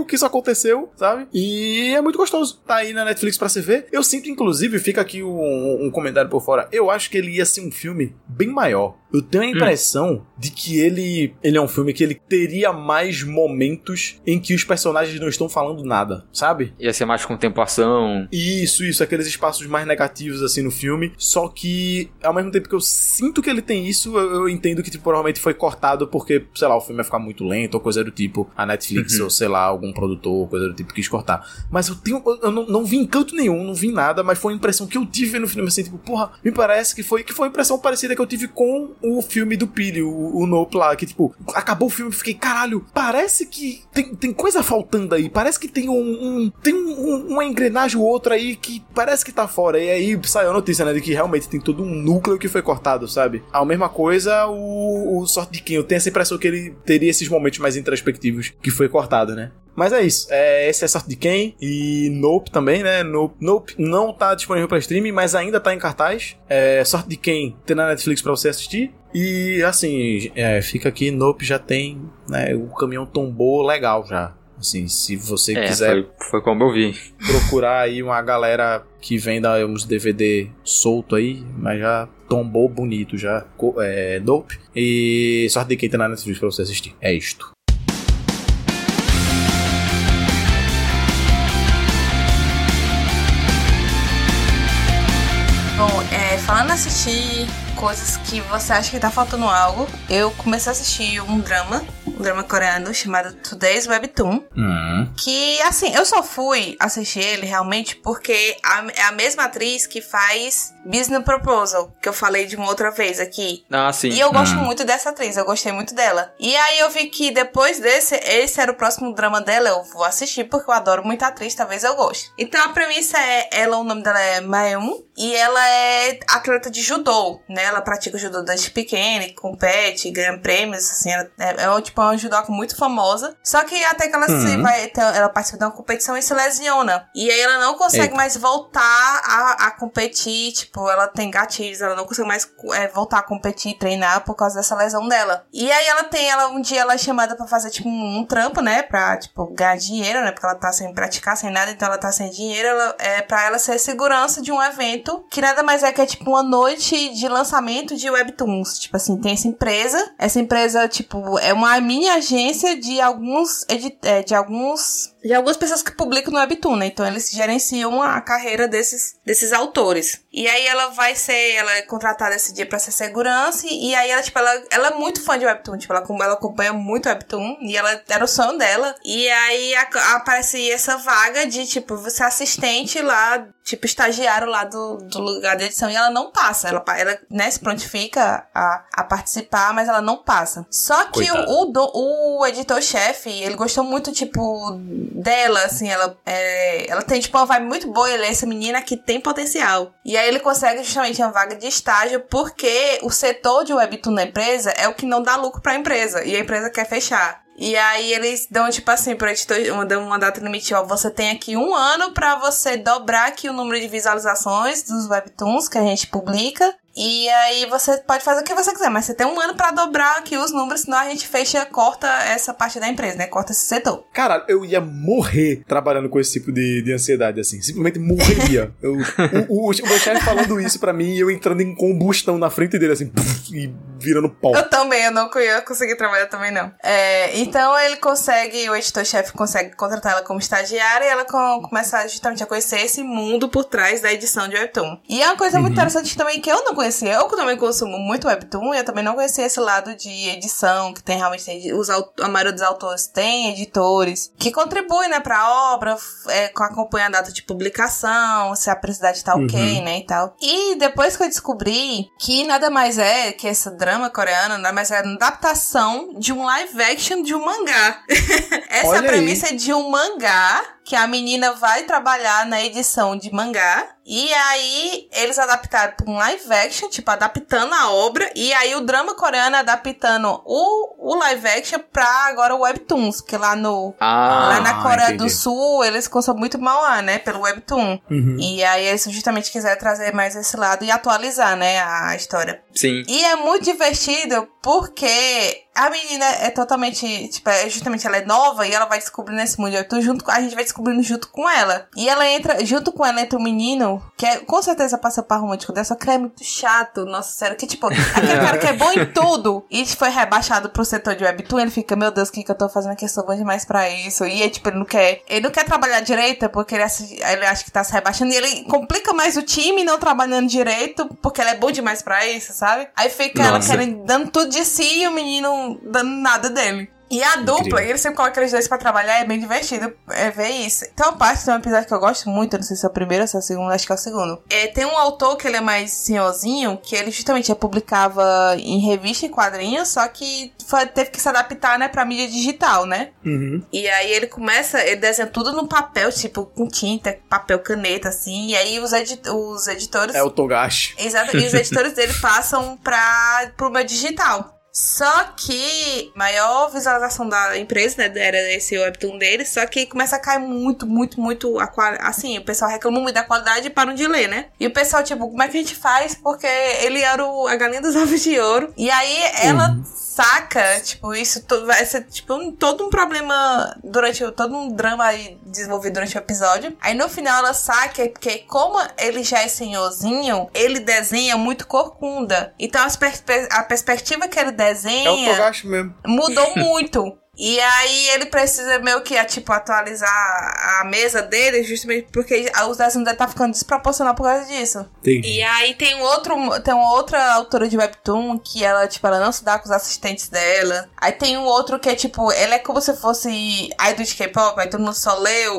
que isso aconteceu, sabe? E é muito gostoso. Tá aí na Netflix pra você ver. Eu sinto, inclusive, fica aqui um, um comentário por fora. Eu acho que ele ia ser um filme bem maior. Eu tenho a impressão de que ele, ele é um filme que ele teria mais momentos em que os personagens não estão falando nada, sabe? Ia ser mais contemplação. Isso, isso, aqueles espaços mais negativos assim no filme. Só que, ao mesmo tempo que eu sinto que ele tem isso, eu, eu entendo que tipo, provavelmente foi cortado porque, sei lá, o filme ia ficar muito lento ou coisa do tipo. A Netflix Uhum. ou sei lá, algum produtor, coisa do tipo, quis cortar. Mas eu tenho. Eu não, não vi em canto nenhum, não vi nada, mas foi a impressão que eu tive no filme assim, tipo, porra, me parece que foi que foi impressão parecida que eu tive com o filme do Pili, o, o Nope lá, que tipo, acabou o filme e fiquei, caralho, parece que tem, tem coisa faltando aí, parece que tem um, um- tem um- uma engrenagem ou outra aí que parece que tá fora. E aí saiu a notícia, né, de que realmente tem todo um núcleo que foi cortado, sabe? A mesma coisa, o, o Sorte de Quem, eu tenho essa impressão que ele teria esses momentos mais introspectivos que foi cortado, né? Mas é isso. É, esse é Sorte de Quem. E Nope também, né? Nope, Nope não tá disponível pra streaming, mas ainda tá em cartaz. É, Sorte de Quem tem na Netflix pra você assistir. E assim, é, fica aqui, Nope já tem. Né, o caminhão tombou legal já. Assim, se você É, quiser foi, foi como eu vi. procurar aí uma galera que venda uns DVD solto aí, mas já tombou bonito já. É, Nope. E Sorte de Quem tem na Netflix pra você assistir. É isto. Falando assistir coisas que você acha que tá faltando algo, eu comecei a assistir um drama, um drama coreano chamado Today's Webtoon. Hum. Que, assim, eu só fui assistir ele realmente porque a- é a mesma atriz que faz Business Proposal, que eu falei de uma outra vez aqui. Ah, sim. E eu gosto Hum. muito dessa atriz, eu gostei muito dela. E aí eu vi que depois desse, esse era o próximo drama dela, eu vou assistir porque eu adoro muito a atriz, talvez eu goste. Então a premissa é, ela, o nome dela é Maeun, e ela é atleta de judô, né? Ela pratica judô desde pequena, compete, ganha prêmios, assim, ela é, é tipo uma judoca muito famosa. Só que até que ela se Uhum. vai, ter- ela participa de uma competição e se lesiona. E aí ela não consegue Eita. mais voltar a, a competir, tipo, ela tem gatilhos, ela não consegue mais é, voltar a competir, treinar por causa dessa lesão dela. E aí ela tem, ela um dia ela é chamada pra fazer, tipo, um, um trampo, né, pra, tipo, ganhar dinheiro, né, porque ela tá sem praticar, sem nada, então ela tá sem dinheiro, ela, é pra ela ser segurança de um evento, que nada mais é que é, tipo, uma noite de lançamento de webtoons. Tipo assim, tem essa empresa, essa empresa, tipo, é uma mini agência de alguns, edit- é, de alguns de algumas pessoas que publicam no Webtoon, né? Então eles gerenciam a carreira desses, desses autores. E aí ela vai ser, ela é contratada esse dia pra ser segurança, e, aí ela, tipo, ela, ela é muito fã de Webtoon, tipo, ela, ela acompanha muito Webtoon, e ela era o sonho dela. E aí a- aparece essa vaga de, tipo, você é assistente lá, tipo, estagiário lá do, do lugar de edição, e ela não passa. Ela, ela né, se prontifica a, a participar, mas ela não passa. Só que o, o, o editor-chefe, ele gostou muito, tipo, dela, assim, ela, é, ela tem, tipo, uma vibe muito boa, ele é essa menina que tem potencial. E aí ele consegue justamente uma vaga de estágio porque o setor de webtoon na empresa é o que não dá lucro pra empresa, e a empresa quer fechar. E aí eles dão, tipo assim, pro editor, dão uma data limite, ó, você tem aqui um ano para você dobrar aqui o número de visualizações dos webtoons que a gente publica. E aí você pode fazer o que você quiser, mas você tem um ano para dobrar aqui os números, senão a gente fecha, corta essa parte da empresa, né? Corta esse setor. Cara, eu ia morrer trabalhando com esse tipo de, de ansiedade, assim. Simplesmente morreria. eu, o, o, o, meu chefe falando isso para mim e eu entrando em combustão na frente dele, assim, e virando pó. Eu também, eu não ia conseguir trabalhar também, não. É, então ele consegue, o editor-chefe consegue contratar ela como estagiária e ela começa justamente a conhecer esse mundo por trás da edição de Webtoon. E é uma coisa uhum. muito interessante também que eu não conhecia conhecia. Eu também consumo muito Webtoon, eu também não conhecia esse lado de edição, que tem realmente. Os, a maioria dos autores tem editores que contribuem, né, pra obra, é, acompanha a data de publicação, se a precisidade tá ok, uhum. né, e tal. E depois que eu descobri que nada mais é que esse drama coreano, nada mais é uma adaptação de um live action de um mangá. Essa Olha é a premissa aí. de um mangá que a menina vai trabalhar na edição de mangá. E aí eles adaptaram para um live action, tipo, adaptando a obra. E aí o drama coreano adaptando o, o live action pra agora o Webtoons. Que lá no. Ah, lá na Coreia entendi. do Sul, eles consomem muito mal lá, né? Pelo Webtoon. Uhum. E aí eles justamente quiseram trazer mais esse lado e atualizar, né? A história. Sim. E é muito divertido porque a menina é totalmente, tipo, é justamente ela é nova e ela vai descobrindo esse mundo. Então, junto, a gente vai descobrindo junto com ela. E ela entra, junto com ela entra um menino que é, com certeza passa par romântico dela, só que ele é muito chato, nossa sério, que tipo, aquele cara que é bom em tudo e foi rebaixado pro setor de webtoon, ele fica, meu Deus, o que, que eu tô fazendo aqui? Eu sou bom demais pra isso. E é tipo, ele não quer, ele não quer trabalhar direito porque ele, ele acha que tá se rebaixando e ele complica mais o time não trabalhando direito porque ele é bom demais pra isso, sabe? Aí fica nossa. ela querendo, dando tudo de si e o menino dando nada dele. E a dupla, Incrível. e ele sempre coloca eles dois pra trabalhar, é bem divertido é, ver isso. Então, a parte de um episódio que eu gosto muito, não sei se é o primeiro ou se é o segundo, acho que é o segundo. É, tem um autor que ele é mais senhorzinho, que ele justamente publicava em revista e quadrinhos, só que foi, teve que se adaptar, né, pra mídia digital, né? Uhum. E aí ele começa, ele desenha tudo no papel, tipo, com tinta, papel, caneta, assim, e aí os, edit os editores... É o Togashi. Exato, e os editores dele passam pra, pro meu digital. Só que maior visualização da empresa, né, era esse webtoon deles, só que começa a cair muito, muito, muito a qualidade. Assim, o pessoal reclama muito da qualidade e param de ler, né? E o pessoal, tipo, como é que a gente faz? Porque ele era o, a galinha dos ovos de ouro. E aí ela uhum saca, tipo, isso tudo vai ser, tipo, um, todo um problema durante, todo um drama aí desenvolvido durante o episódio. Aí no final ela saca, porque como ele já é senhorzinho, ele desenha muito corcunda. Então perspe a perspectiva que ele desenha... É o mesmo. Mudou muito. E aí ele precisa meio que, tipo, atualizar a mesa dele, justamente porque os desenhos dele tá ficando desproporcional por causa disso. Entendi. E aí tem outro, tem uma outra autora de webtoon que ela, tipo, ela não se dá com os assistentes dela. Aí tem um outro que é, tipo, ele é como se fosse idol de K-pop, aí todo mundo só lê o,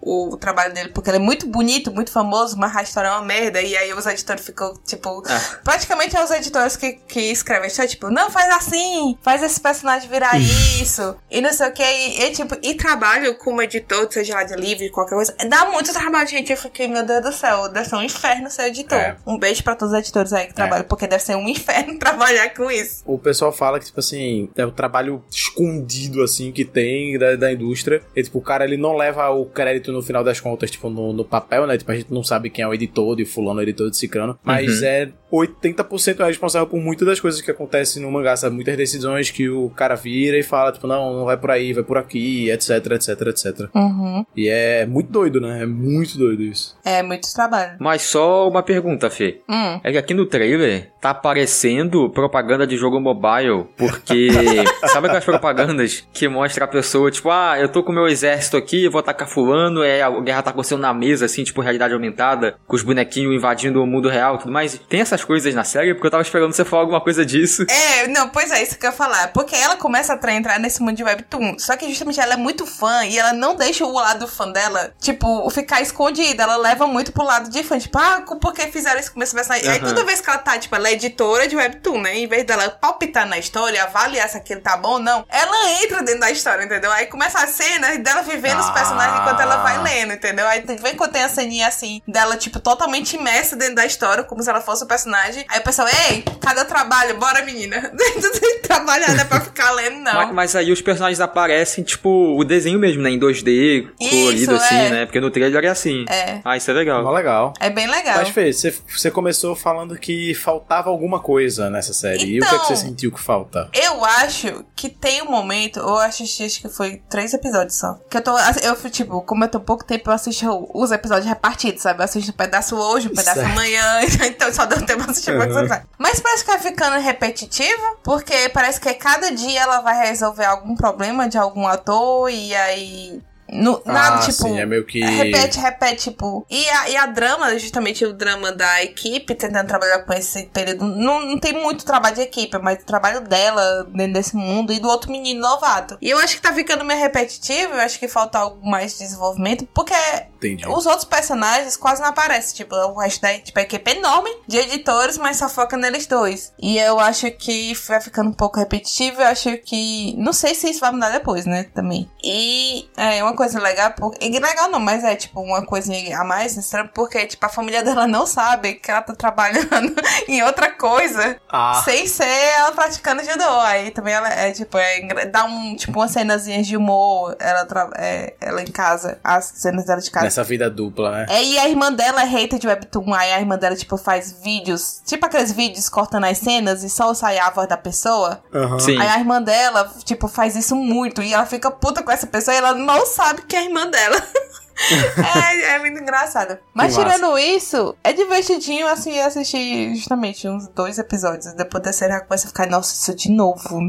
o, o, trabalho dele porque ele é muito bonito, muito famoso, mas a história é uma merda. E aí os editores ficam, tipo, ah. praticamente é os editores que, que escrevem a história, tipo, não, faz assim, faz esse personagem virar isso isso. E não sei o que. E, e, tipo, e trabalho como editor, seja lá de livre, qualquer coisa. Dá muito trabalho, gente. Eu fiquei, meu Deus do céu, deve ser um inferno ser editor. É. Um beijo pra todos os editores aí que é. trabalham, porque deve ser um inferno trabalhar com isso. O pessoal fala que, tipo assim, é o trabalho escondido, assim, que tem da, da indústria. E, tipo, o cara, ele não leva o crédito no final das contas, tipo, no, no papel, né? Tipo, a gente não sabe quem é o editor de fulano, o editor de cicrano. Mas uhum. é 80% é responsável por muitas das coisas que acontecem no mangá, sabe? Muitas decisões que o cara vira e fala, tipo, não, não vai por aí, vai por aqui, etc, etc, etc. Uhum. E é muito doido, né? É muito doido isso. É muito trabalho. Mas só uma pergunta, Fê. Hum. É que aqui no trailer tá aparecendo propaganda de jogo mobile, porque sabe aquelas propagandas que mostra a pessoa, tipo, ah, eu tô com meu exército aqui, vou atacar fulano, é, a guerra tá acontecendo na mesa, assim, tipo, realidade aumentada, com os bonequinhos invadindo o mundo real e tudo mais. Tem essas coisas na série? Porque eu tava esperando você falar alguma coisa disso. É, não, pois é, isso que eu ia falar. Porque ela começa a entrar nesse mundo de webtoon. Só que justamente ela é muito fã e ela não deixa o lado fã dela, tipo, ficar escondida. Ela leva muito pro lado de fã. Tipo, ah, por que fizeram isso com esse personagem? Uhum. Aí toda vez que ela tá, tipo, ela é editora de webtoon, né? Em vez dela palpitar na história, avaliar se aquilo tá bom ou não, ela entra dentro da história, entendeu? Aí começa a cena dela vivendo ah. os personagens enquanto ela vai lendo, entendeu? Aí vem quando tem a ceninha assim, dela, tipo, totalmente imersa dentro da história, como se ela fosse o personagem. Aí o pessoal, ei, cadê o trabalho? Bora, menina. Não tem trabalhar, não é pra ficar lendo, não. Mas, mas, aí os personagens aparecem, tipo, o desenho mesmo, né? Em 2D, colorido, assim, é. né? Porque no trailer é assim. É. Ah, isso é legal. É legal. É bem legal. Mas, Fê, você, você começou falando que faltava alguma coisa nessa série. Então, e o que, é que você então, sentiu que falta? Eu acho que tem um momento, eu assisti, acho que foi três episódios só. Que eu tô, eu, tipo, como eu tô pouco tempo, eu assisto os episódios repartidos, sabe? Eu assisto um pedaço hoje, um pedaço certo. amanhã, então só deu tempo pra assistir uhum. Mas parece que vai ficando repetitivo, porque parece que cada dia ela vai resolver algum problema de algum ator e aí no, nada, ah, tipo. Sim, é meio que. Repete, repete, tipo. E a, e a drama, justamente o drama da equipe, tentando trabalhar com esse período. Não, não tem muito trabalho de equipe, mas o trabalho dela dentro desse mundo e do outro menino novato. E eu acho que tá ficando meio repetitivo, eu acho que falta algo mais de desenvolvimento, porque Entendi. os outros personagens quase não aparecem. Tipo, o resto da tipo, a equipe é enorme de editores, mas só foca neles dois. E eu acho que vai ficando um pouco repetitivo, eu acho que. Não sei se isso vai mudar depois, né? Também. E é uma coisa legal, porque, legal não, mas é tipo uma coisinha a mais, estranho, porque tipo a família dela não sabe que ela tá trabalhando em outra coisa ah. sem ser ela praticando judô. Aí também ela é tipo, é, dá um tipo umas cenazinhas de humor, ela, é, ela em casa, as cenas dela de casa. Nessa vida dupla, né? É, e a irmã dela é hater de webtoon, aí a irmã dela tipo faz vídeos, tipo aqueles vídeos cortando as cenas e só sai a voz da pessoa. Uhum. Aí a irmã dela, tipo, faz isso muito e ela fica puta com essa pessoa e ela não sabe que é a irmã dela. é, é muito engraçado. Mas que tirando massa. isso, é divertidinho assim assistir justamente uns dois episódios. Depois da série começa a ficar, nossa, isso de novo.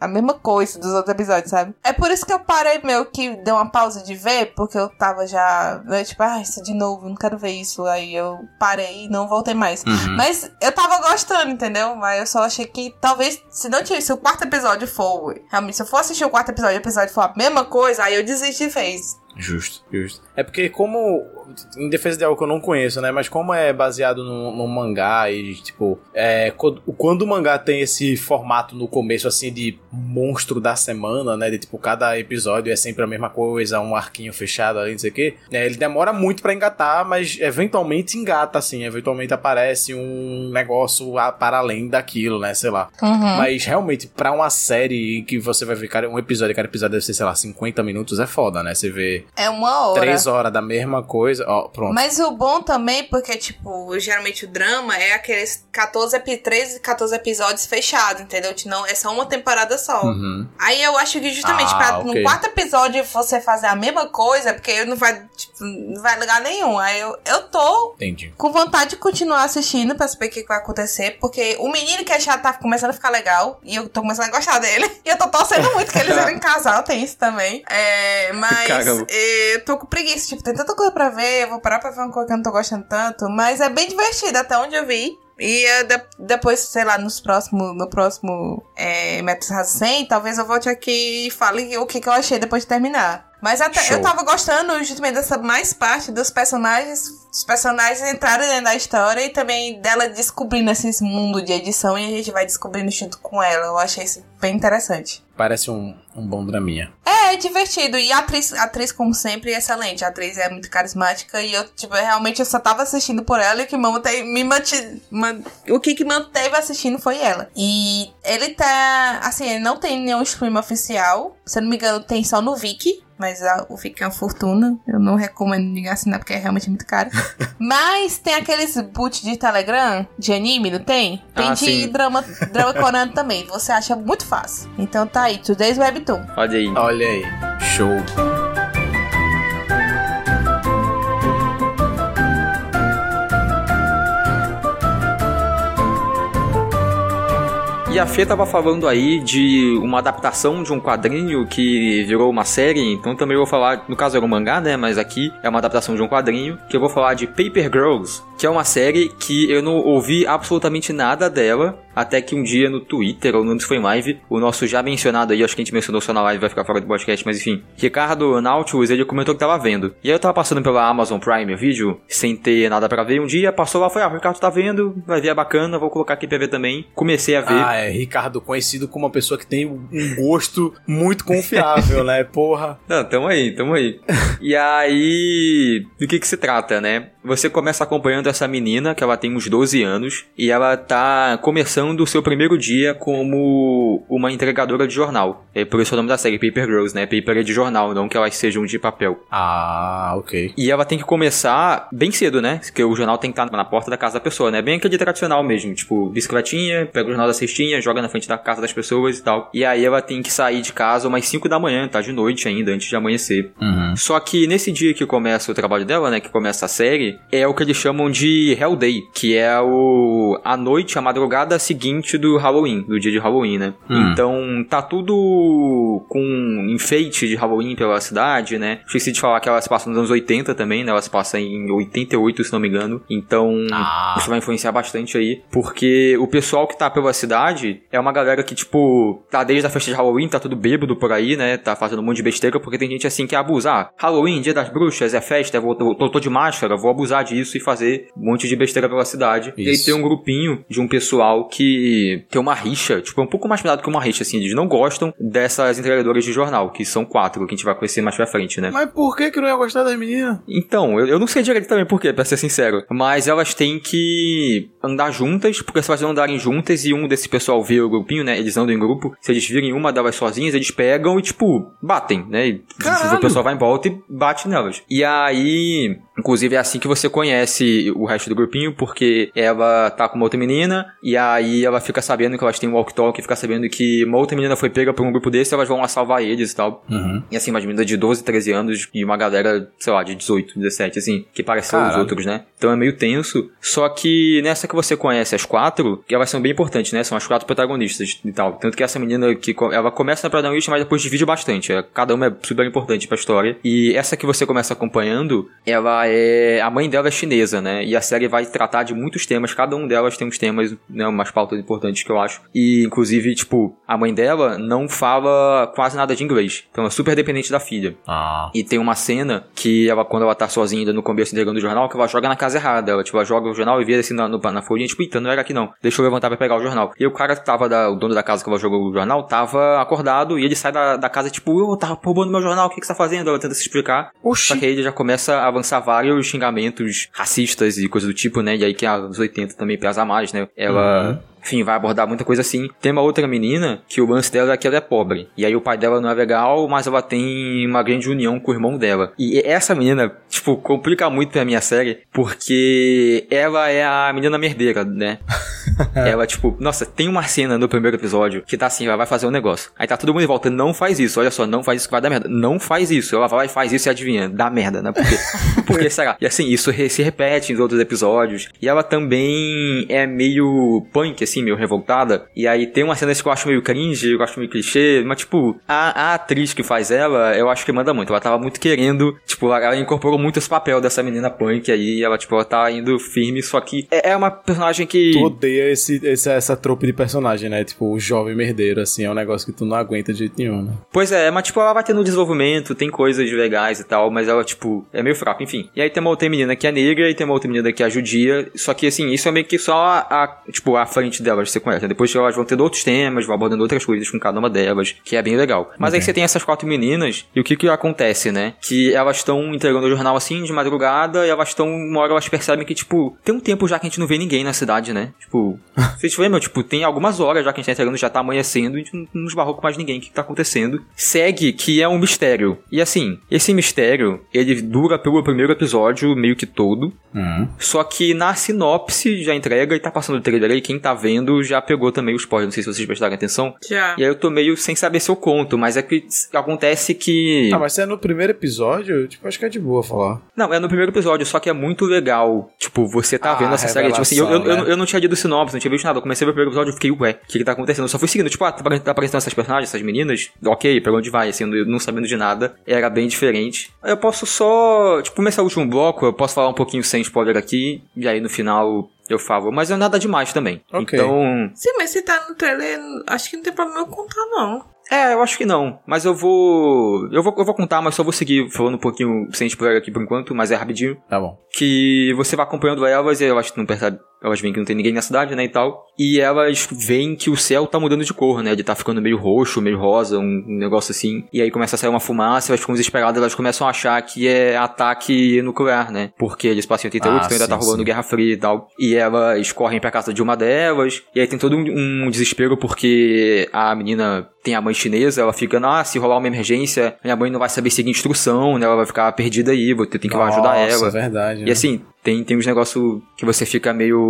A mesma coisa dos outros episódios, sabe? É por isso que eu parei meio que deu uma pausa de ver, porque eu tava já, né, tipo, ah, isso de novo, não quero ver isso. Aí eu parei e não voltei mais. Uhum. Mas eu tava gostando, entendeu? Mas eu só achei que talvez, se não tivesse, se o quarto episódio for, realmente, se eu for assistir o quarto episódio e o episódio for a mesma coisa, aí eu desisti de vez. Justo, justo. É porque como em defesa de algo que eu não conheço, né? Mas como é baseado no, no mangá e, tipo, é, quando, quando, o mangá tem esse formato no começo, assim, de monstro da semana, né? De, tipo, cada episódio é sempre a mesma coisa, um arquinho fechado ali, não sei o quê. É, ele demora muito para engatar, mas eventualmente engata, assim. Eventualmente aparece um negócio para além daquilo, né? Sei lá. Uhum. Mas, realmente, para uma série que você vai ficar um episódio, cada episódio deve ser, sei lá, 50 minutos, é foda, né? Você vê... É uma hora. Três horas da mesma coisa coisa. Ó, pronto. Mas o bom também, porque, tipo, geralmente o drama é aqueles 14, 13, 14 episódios fechados, entendeu? Não, é só uma temporada só. Uhum. Aí eu acho que justamente ah, pra okay. no quarto episódio você fazer a mesma coisa, porque não vai, tipo, não vai ligar nenhum. Aí eu, eu tô Entendi. com vontade de continuar assistindo pra saber o que vai acontecer, porque o menino que é chato tá começando a ficar legal e eu tô começando a gostar dele. E eu tô torcendo muito que eles virem casal, tem isso também. É, mas eu tô com preguiça, tipo, tem tanta coisa pra ver ver, vou parar pra ver uma coisa que eu não tô gostando tanto. Mas é bem divertido, até onde eu vi. E uh, de, depois, sei lá, nos próximo, no próximo é, Metro 100, talvez eu volte aqui e fale o que, que eu achei depois de terminar. Mas até Show. eu tava gostando justamente dessa mais parte dos personagens, os personagens entrarem dentro da história e também dela descobrindo esse mundo de edição e a gente vai descobrindo junto com ela. Eu achei isso bem interessante. Parece um, um bom draminha. É, é divertido. E a atriz, a atriz, como sempre, é excelente. A atriz é muito carismática e eu, tipo, realmente eu só tava assistindo por ela e o que me manteve, o que, que manteve assistindo foi ela. E ele tá, assim, ele não tem nenhum stream oficial. Se eu não me engano, tem só no Viki mas a, o FIC é uma fortuna. Eu não recomendo ninguém assinar porque é realmente muito caro. mas tem aqueles boot de Telegram, de anime, não tem? Tem ah, de sim. drama, drama coreano também. Você acha muito fácil. Então tá aí, Today's Webtoon. Olha aí. Olha aí. Show. E a Fê tava falando aí de uma adaptação de um quadrinho que virou uma série, então também vou falar, no caso era um mangá, né, mas aqui é uma adaptação de um quadrinho, que eu vou falar de Paper Girls, que é uma série que eu não ouvi absolutamente nada dela, Até que um dia no Twitter, ou no foi em live, o nosso já mencionado aí, acho que a gente mencionou só na live, vai ficar fora do podcast, mas enfim. Ricardo Nautilus, ele comentou que tava vendo. E aí eu tava passando pela Amazon Prime Video, sem ter nada para ver. Um dia passou lá, foi, ah, o Ricardo tá vendo, vai ver, é bacana, vou colocar aqui pra ver também. Comecei a ver. Ah, é, Ricardo, conhecido como uma pessoa que tem um gosto muito confiável, né? Porra. Não, tamo aí, tamo aí. e aí, do que que se trata, né? Você começa acompanhando essa menina, que ela tem uns 12 anos, e ela tá começando o seu primeiro dia como uma entregadora de jornal. É por isso o nome da série, Paper Girls, né? Paper é de jornal, não que elas sejam de papel. Ah, ok. E ela tem que começar bem cedo, né? Porque o jornal tem que estar na porta da casa da pessoa, né? Bem aquele tradicional mesmo, tipo, bicicletinha, pega o jornal da cestinha, joga na frente da casa das pessoas e tal. E aí ela tem que sair de casa umas 5 da manhã, tá de noite ainda, antes de amanhecer. Uhum. Só que nesse dia que começa o trabalho dela, né? Que começa a série, é o que eles chamam de Hell Day, que é o a noite, a madrugada seguinte do Halloween, do dia de Halloween, né? Hum. Então tá tudo com enfeite de Halloween pela cidade, né? Esqueci de falar que ela se passa nos anos 80 também, né? Ela se passa em 88, se não me engano. Então Ah. isso vai influenciar bastante aí, porque o pessoal que tá pela cidade é uma galera que, tipo, tá desde a festa de Halloween, tá tudo bêbado por aí, né? Tá fazendo um monte de besteira, porque tem gente assim que abusa. Ah, Halloween, dia das bruxas, é festa, eu vou, eu tô, tô de máscara, vou abusar disso e fazer um monte de besteira pela cidade. E aí Isso. tem um grupinho de um pessoal que tem uma rixa, tipo, é um pouco mais pesado que uma rixa, assim, eles não gostam dessas entregadoras de jornal, que são quatro, que a gente vai conhecer mais pra frente, né? Mas por que que não ia gostar das meninas? Então, eu, eu não sei direito também por quê, pra ser sincero. Mas elas têm que andar juntas, porque se elas não andarem juntas e um desse pessoal vê o grupinho, né? Eles andam em grupo. Se eles virem uma delas sozinhas, eles pegam e, tipo, batem, né? E o pessoal vai em volta e bate nelas. E aí, inclusive, é assim que você conhece o resto do grupinho, porque ela tá com uma outra menina, e aí ela fica sabendo que elas têm um walk-talk, fica sabendo que uma outra menina foi pega por um grupo desse, elas vão lá salvar eles e tal. Uhum. E assim, uma menina de 12, 13 anos e uma galera, sei lá, de 18, 17, assim, que parecem os outros, né? Então é meio tenso. Só que nessa que você conhece as quatro, que elas são bem importantes, né? São as quatro protagonistas e tal. Tanto que essa menina que ela começa na protagonista, mas depois divide bastante. É, Cada uma é super importante pra história. E essa que você começa acompanhando, ela é. A mãe dela é chinesa, né? E a série vai tratar de muitos temas. Cada um delas tem uns temas, né? Umas pautas importantes que eu acho. E, inclusive, tipo, a mãe dela não fala quase nada de inglês. Então é super dependente da filha. Ah. E tem uma cena que ela, quando ela tá sozinha ainda no começo entregando o jornal, que ela joga na casa errada. Ela, tipo, ela joga o jornal e vira assim na, no- na folhinha, tipo, eita, não era aqui não. Deixa eu levantar pra pegar o jornal. E o cara que tava, da, o dono da casa que ela jogou o jornal, tava acordado e ele sai da, da casa, tipo, eu tava roubando meu jornal, o que, que você tá fazendo? Ela tenta se explicar. Só Oxi. que aí ele já começa a avançar vários xingamentos racistas e coisa do tipo, né? E aí que a anos 80 também pesa mais, né? Ela. Enfim, vai abordar muita coisa assim. Tem uma outra menina que o lance dela é que ela é pobre. E aí o pai dela não é legal, mas ela tem uma grande união com o irmão dela. E essa menina, tipo, complica muito pra minha série, porque ela é a menina merdeira, né? ela, tipo, nossa, tem uma cena no primeiro episódio que tá assim, ela vai fazer um negócio. Aí tá todo mundo em volta, não faz isso, olha só, não faz isso que vai dar merda. Não faz isso. Ela vai e faz isso e adivinha, dá merda, né? Por quê? Por que será? E assim, isso re- se repete nos outros episódios. E ela também é meio punk, assim, meio revoltada. E aí tem uma cena que eu acho meio cringe, eu acho meio clichê, mas tipo, a, a atriz que faz ela, eu acho que manda muito. Ela tava muito querendo, tipo, ela, ela incorporou muito esse papel dessa menina punk aí. Ela, tipo, ela tá indo firme, só que é, é uma personagem que. Tu odeia esse, esse- essa tropa de personagem, né? Tipo, o jovem merdeiro, assim, é um negócio que tu não aguenta de jeito nenhum, né? Pois é, mas tipo, ela vai tendo desenvolvimento, tem coisas legais e tal, mas ela, tipo, é meio fraca, enfim. E aí tem uma outra menina que é negra e tem uma outra menina que é judia, só que assim, isso é meio que só a, a- tipo, a frente delas, você conhece. né? Depois elas vão tendo outros temas, vão abordando outras coisas com cada uma delas, que é bem legal. Mas aí Ok. você tem essas quatro meninas, e o que que acontece, né? Que elas estão entregando o jornal assim, de madrugada, e elas estão, uma hora elas percebem que, tipo, tem um tempo já que a gente não vê ninguém na cidade, né? Tipo, vocês lembram? Tipo, tem algumas horas já que a gente tá entregando, já tá amanhecendo, e a gente não- não esbarrou com mais ninguém. O que que tá acontecendo? Segue que é um mistério. E assim, esse mistério, ele dura pelo primeiro episódio meio que todo. Uhum. Só que na sinopse já entrega e tá passando o trailer aí. Quem tá vendo já pegou também o spoiler. Não sei se vocês prestaram atenção. Já. E aí eu tô meio sem saber se eu conto, mas é que acontece que. Ah, mas se é no primeiro episódio, tipo, acho que é de boa falar. Não, é no primeiro episódio, só que é muito legal. Tipo, você tá Ah, vendo essa série. Tipo assim, eu, eu, revelação, eu, né? eu não tinha lido sinopse, não tinha visto nada. Eu comecei a ver o primeiro episódio e fiquei, ué, o que que tá acontecendo? Eu só fui seguindo, tipo, ah, tá apare- tá aparecendo essas personagens, essas meninas. Ok, pra onde vai? Assim, não sabendo de nada. Era bem diferente. Eu posso só, tipo, começar o último bloco, eu posso falar um pouquinho sem spoiler aqui. E aí no final eu falo. Mas é nada demais também. Ok. Então. Sim, mas se tá no trailer, acho que não tem problema eu contar, não. É, eu acho que não. Mas eu vou. Eu vou, eu vou contar, mas só vou seguir falando um pouquinho sem spoiler aqui por enquanto, mas é rapidinho. Tá bom. Que você vai acompanhando elas e eu acho que não percebe. Elas veem que não tem ninguém na cidade, né, e tal. E elas veem que o céu tá mudando de cor, né? De tá ficando meio roxo, meio rosa, um negócio assim. E aí começa a sair uma fumaça, elas ficam desesperadas, elas começam a achar que é ataque nuclear, né? Porque eles passam em 88, Ah, então ainda tá sim, rolando sim. Guerra Fria e tal. E elas correm pra casa de uma delas. E aí tem todo um, um desespero porque a menina tem a mãe chinesa, ela fica, ah, se rolar uma emergência, minha mãe não vai saber seguir instrução, né? Ela vai ficar perdida aí, vou ter que ir lá ajudar Nossa, ela. é verdade. E né? assim, tem, tem uns negócios que você fica meio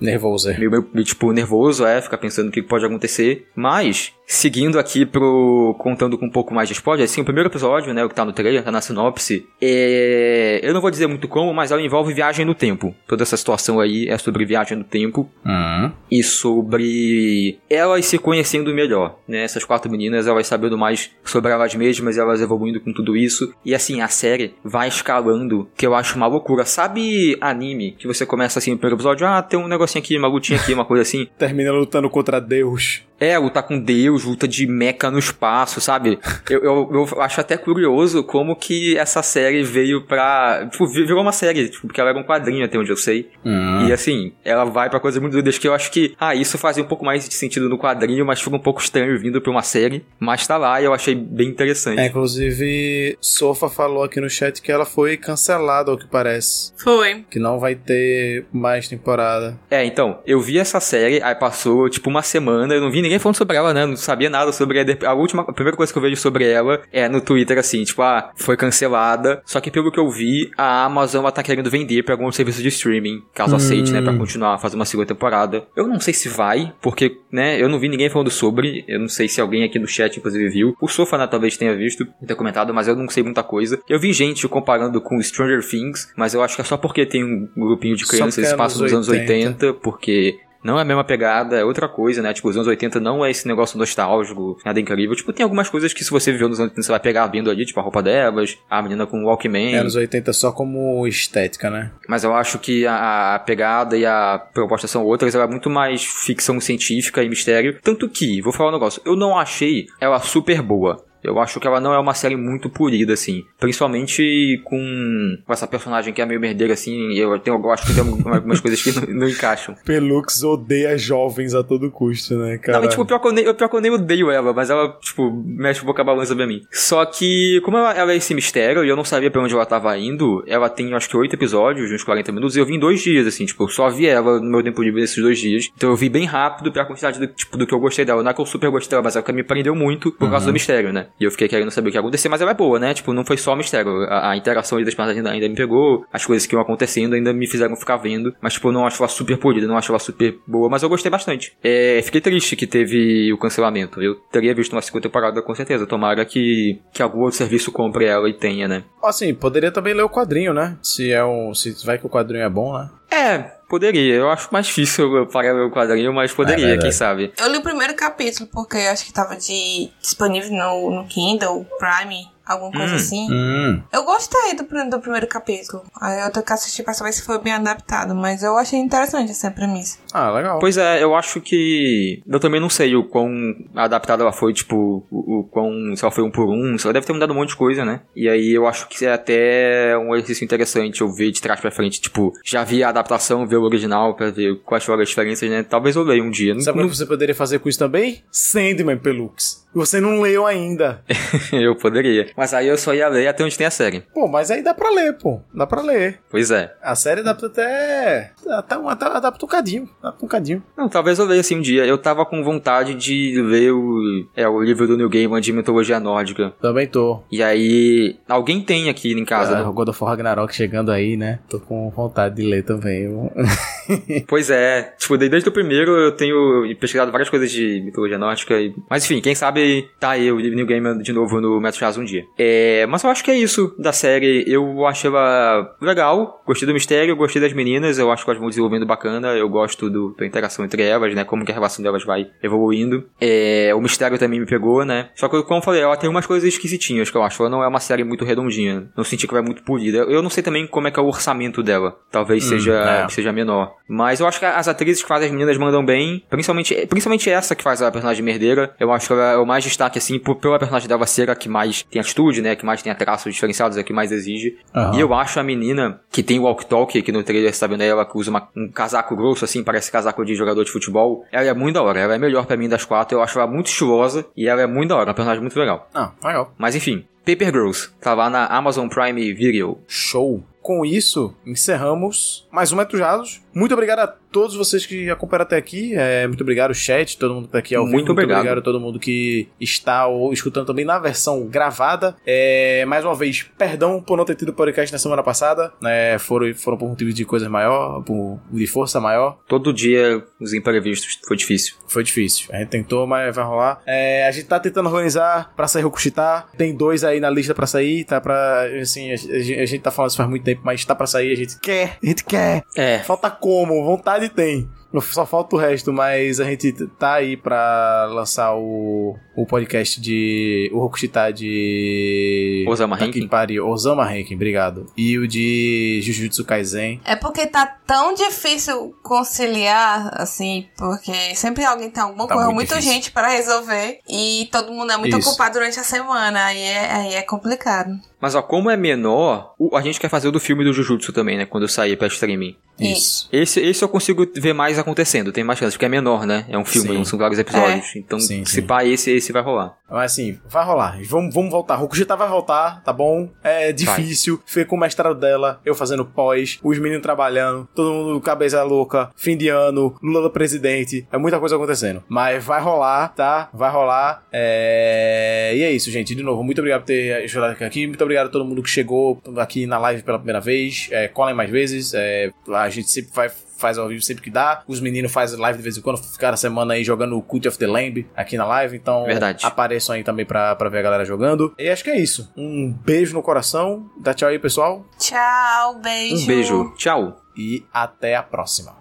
Nervoso. é. meio, meio, tipo, nervoso, é, fica pensando o que pode acontecer. Mas, seguindo aqui pro. contando com um pouco mais de spoiler, assim, o primeiro episódio, né, o que tá no trailer, tá na sinopse, é. Eu não vou dizer muito como, mas ela envolve viagem no tempo. Toda essa situação aí é sobre viagem no tempo Hum. e sobre elas se conhecendo melhor, né? Essas quatro meninas, elas sabendo mais sobre elas mesmas, elas evoluindo com tudo isso. E assim, a série vai escalando, que eu acho uma loucura. Sabe anime, que você começa assim no primeiro episódio, ah, tem um negocinho aqui, uma lutinha aqui, uma coisa assim. Termina lutando contra Deus. É, lutar com Deus, luta de mecha no espaço, sabe? Eu, eu, eu acho até curioso como que essa série veio pra. Tipo, virou uma série, tipo, porque ela era um quadrinho até onde eu sei. Hum. E assim, ela vai pra coisas muito doidas que eu acho que, ah, isso fazia um pouco mais de sentido no quadrinho, mas ficou um pouco estranho vindo pra uma série. Mas tá lá e eu achei bem interessante. É, inclusive, Sofa falou aqui no chat que ela foi cancelada, ao que parece. Foi. Que não vai ter mais temporada. É, então, eu vi essa série, aí passou tipo uma semana, eu não vi ninguém falando sobre ela, né? Não sabia nada sobre ela. A última, a primeira coisa que eu vejo sobre ela é no Twitter, assim, tipo, ah, foi cancelada. Só que pelo que eu vi, a Amazon ela tá querendo vender pra algum serviço de streaming, caso aceite, né? Pra continuar, fazer uma segunda temporada. Eu não sei se vai, porque, né, eu não vi ninguém falando sobre. Eu não sei se alguém aqui no chat, inclusive, viu. O Sofa, né, talvez tenha visto, tenha comentado, mas eu não sei muita coisa. Eu vi gente comparando com Stranger Things, mas eu acho que é só porque tem um grupinho de crianças é espaço nos nos anos 80. 80, porque não é a mesma pegada, é outra coisa, né? Tipo, os anos 80 não é esse negócio nostálgico, nada incrível. Tipo, tem algumas coisas que se você viveu nos anos 80 você vai pegar vindo ali, tipo a roupa delas, a menina com o Walkman. É anos 80 só como estética, né? Mas eu acho que a, a pegada e a proposta são outras, ela é muito mais ficção científica e mistério. Tanto que, vou falar um negócio, eu não achei ela super boa. Eu acho que ela não é uma série muito polida, assim. Principalmente com, com essa personagem que é meio merdeira, assim. Eu, tenho, eu acho que tem algumas coisas que não, não encaixam. Pelux odeia jovens a todo custo, né, cara? Não, tipo, pior que, eu nem, pior que eu nem odeio ela, mas ela, tipo, mexe um pouco a balança pra mim. Só que, como ela, ela é esse mistério e eu não sabia pra onde ela tava indo, ela tem, acho que, oito episódios, uns 40 minutos, e eu vi em dois dias, assim, tipo, eu só vi ela no meu tempo livre nesses dois dias. Então eu vi bem rápido pra quantidade do, tipo, do que eu gostei dela. Não é que eu super gostei dela, mas é que me prendeu muito por causa do mistério, né? E eu fiquei querendo saber o que ia acontecer, mas ela é boa, né? Tipo, não foi só mistério. A, a interação das personagens ainda, ainda me pegou, as coisas que iam acontecendo ainda me fizeram ficar vendo. Mas, tipo, não acho ela super polida, não acho ela super boa, mas eu gostei bastante. É, fiquei triste que teve o cancelamento. Eu teria visto uma segunda temporada com certeza. Tomara que, que algum outro serviço compre ela e tenha, né? Assim, poderia também ler o quadrinho, né? Se é um. Se vai que o quadrinho é bom, né? É, poderia. Eu acho mais difícil eu parar o quadrinho, mas poderia, verdade. quem sabe. Eu li o primeiro capítulo, porque eu acho que tava de, disponível no, no Kindle, Prime, alguma coisa Hum. assim. Hum. Eu gostei do, do primeiro capítulo. Aí eu tenho que assistir pra saber se foi bem adaptado, mas eu achei interessante essa premissa. Ah, legal. Pois é, eu acho que. Eu também não sei o quão adaptada ela foi, tipo, o, o quão. Se ela foi um por um, se ela deve ter mudado um monte de coisa, né? E aí eu acho que é até um exercício interessante eu ver de trás pra frente, tipo, já vi a adaptação, ver o original pra ver quais foram as diferenças, né? Talvez eu leia um dia. Sabe o não- que você poderia fazer com isso também? Sandman Pelux. Você não leu ainda. eu poderia. Mas aí eu só ia ler até onde tem a série. Pô, mas aí dá pra ler, pô. Dá pra ler. Pois é. A série adapta até. Até, um- até adapta um cadinho. Adapta um cadinho. Não, talvez eu leia assim um dia. Eu tava com vontade de ler o, é, o livro do New Gaiman de mitologia nórdica. Também tô. E aí, alguém tem aqui em casa, Ah, né? o God of War Ragnarok chegando aí, né? Tô com vontade de ler também. Pois é, tipo, desde o primeiro eu tenho pesquisado várias coisas de mitologia nórdica. E... Mas enfim, quem sabe e tá eu, New Gamer, de novo no Metro Chaz um dia. É, mas eu acho que é isso da série. Eu achei ela legal, gostei do mistério, gostei das meninas, eu acho que elas vão desenvolvendo bacana, eu gosto do, da interação entre elas, né? Como que a relação delas vai evoluindo. É, o mistério também me pegou, né? Só que, como eu falei, ela tem umas coisas esquisitinhas que eu acho. Ela não é uma série muito redondinha. Não senti que ela é muito polida. Eu não sei também como é que é o orçamento dela. Talvez hum, seja, é. seja menor. Mas eu acho que as atrizes que fazem as meninas mandam bem. Principalmente, principalmente essa que faz a personagem merdeira. Eu acho que ela é o mais destaque, assim, por, pela personagem dela ser a que mais tem atitude, né? Que mais tem traços diferenciados, a que mais exige. Uhum. E eu acho a menina que tem o walk-talk, que no trailer você tá vendo ela que usa uma, um casaco grosso, assim, parece casaco de jogador de futebol. Ela é muito da hora. Ela é melhor para mim das quatro. Eu acho ela muito estilosa e ela é muito da hora. Uma personagem muito legal. Ah, legal. Mas enfim, Paper Girls, tá lá na Amazon Prime Video. Show! Com isso, encerramos mais um Metro Jados. Muito obrigado a todos vocês que acompanharam até aqui. É, muito obrigado, chat, todo mundo que tá aqui ao muito vivo. Obrigado. Muito obrigado a todo mundo que está ou escutando também na versão gravada. É, mais uma vez, perdão por não ter tido podcast na semana passada. É, foram, foram por motivos de coisas maior, por, de força maior. Todo dia os imprevistos. Foi difícil. Foi difícil. A gente tentou, mas vai rolar. É, a gente tá tentando organizar pra sair Rokushita. Tem dois aí na lista pra sair, tá pra. Assim, a, a gente tá falando isso faz muito tempo, mas tá pra sair. A gente quer, a gente quer. É. Falta como, vontade tem. Só falta o resto, mas a gente tá aí pra lançar o, o podcast de. O Rokushita de. Osama Rankin. Pariu. Osama Rankin, obrigado. E o de Jujutsu Kaisen. É porque tá tão difícil conciliar, assim, porque sempre alguém tem alguma tá coisa, muita gente para resolver e todo mundo é muito Isso. ocupado durante a semana, aí é, aí é complicado. Mas ó, como é menor, a gente quer fazer o do filme do Jujutsu também, né? Quando eu sair pra streaming. Isso. Esse, esse eu consigo ver mais acontecendo, tem mais chance, porque é menor, né? É um filme, sim. não são vários episódios. É. Então, sim, se sim. pá, esse, esse vai rolar. Mas assim, vai rolar. Vamos, vamos voltar. Rokushita vai voltar, tá bom? É difícil. Foi com o mestrado dela, eu fazendo pós, os meninos trabalhando, todo mundo cabeça louca, fim de ano, Lula presidente. É muita coisa acontecendo. Mas vai rolar, tá? Vai rolar. É... E é isso, gente. De novo, muito obrigado por ter ajudado aqui. Muito obrigado obrigado a todo mundo que chegou aqui na live pela primeira vez. É, colhem mais vezes. É, a gente sempre vai faz ao vivo sempre que dá. Os meninos fazem live de vez em quando, ficaram a semana aí jogando o Cult of the Lamb aqui na live. Então, Verdade. apareçam aí também pra, pra ver a galera jogando. E acho que é isso. Um beijo no coração. Dá tchau aí, pessoal. Tchau, beijo. Um beijo. Tchau. E até a próxima.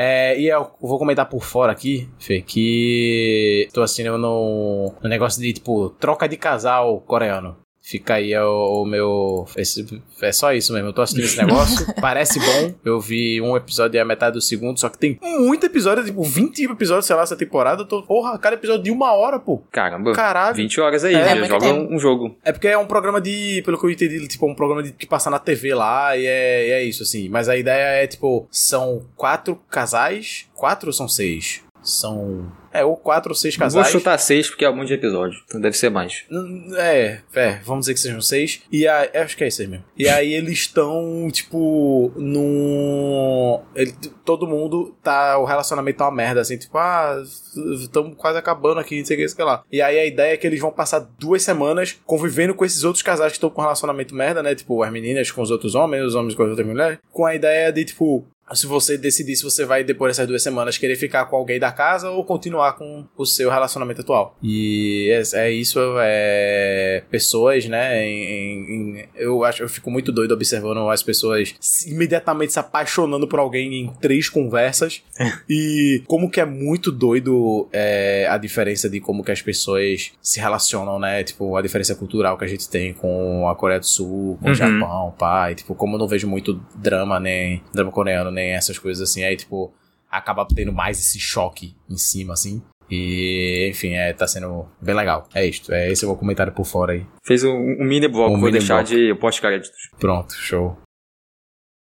É, e eu vou comentar por fora aqui, Fê, que tô assistindo no, no negócio de, tipo, troca de casal coreano. Fica aí o, o meu. Esse, é só isso mesmo. Eu tô assistindo esse negócio. parece bom. Eu vi um episódio e a metade do segundo, só que tem muito episódio, tipo 20 episódios, sei lá, essa temporada. Eu tô, porra, cada episódio de uma hora, pô. Caramba. Caralho. 20 horas aí, É, muito joga um, um jogo. É porque é um programa de, pelo que eu entendi, tipo, um programa de que passa na TV lá e é, e é isso, assim. Mas a ideia é, tipo, são quatro casais. Quatro ou são seis? São. É, ou quatro ou seis Vou casais. chutar 6 porque é um monte de episódio. Então deve ser mais. É, é, vamos dizer que sejam seis. E aí, acho que é isso aí mesmo. E aí eles estão, tipo, num. ele- todo mundo tá. O relacionamento tá uma merda, assim, tipo, ah, estamos quase acabando aqui, não sei o que, sei lá. E aí a ideia é que eles vão passar duas semanas convivendo com esses outros casais que estão com relacionamento merda, né? Tipo, as meninas com os outros homens, os homens com as outras mulheres. Com a ideia de, tipo, se você decidir se você vai, depois dessas duas semanas, querer ficar com alguém da casa ou continuar com o seu relacionamento atual. E é, é isso, é. Pessoas, né? em- em- eu acho, eu fico muito doido observando as pessoas imediatamente se apaixonando por alguém em três conversas. e como que é muito doido é, a diferença de como que as pessoas se relacionam, né? Tipo, a diferença cultural que a gente tem com a Coreia do Sul, com o Uhum. Japão, pai. Tipo, como eu não vejo muito drama, nem drama coreano, nem essas coisas assim. Aí, tipo, acaba tendo mais esse choque em cima, assim. E, enfim, é, tá sendo bem legal. É isto. É esse é o meu comentário por fora aí. Fez um, um mini bloco, Um vou mini deixar bloco. de pós-créditos. Pronto, show.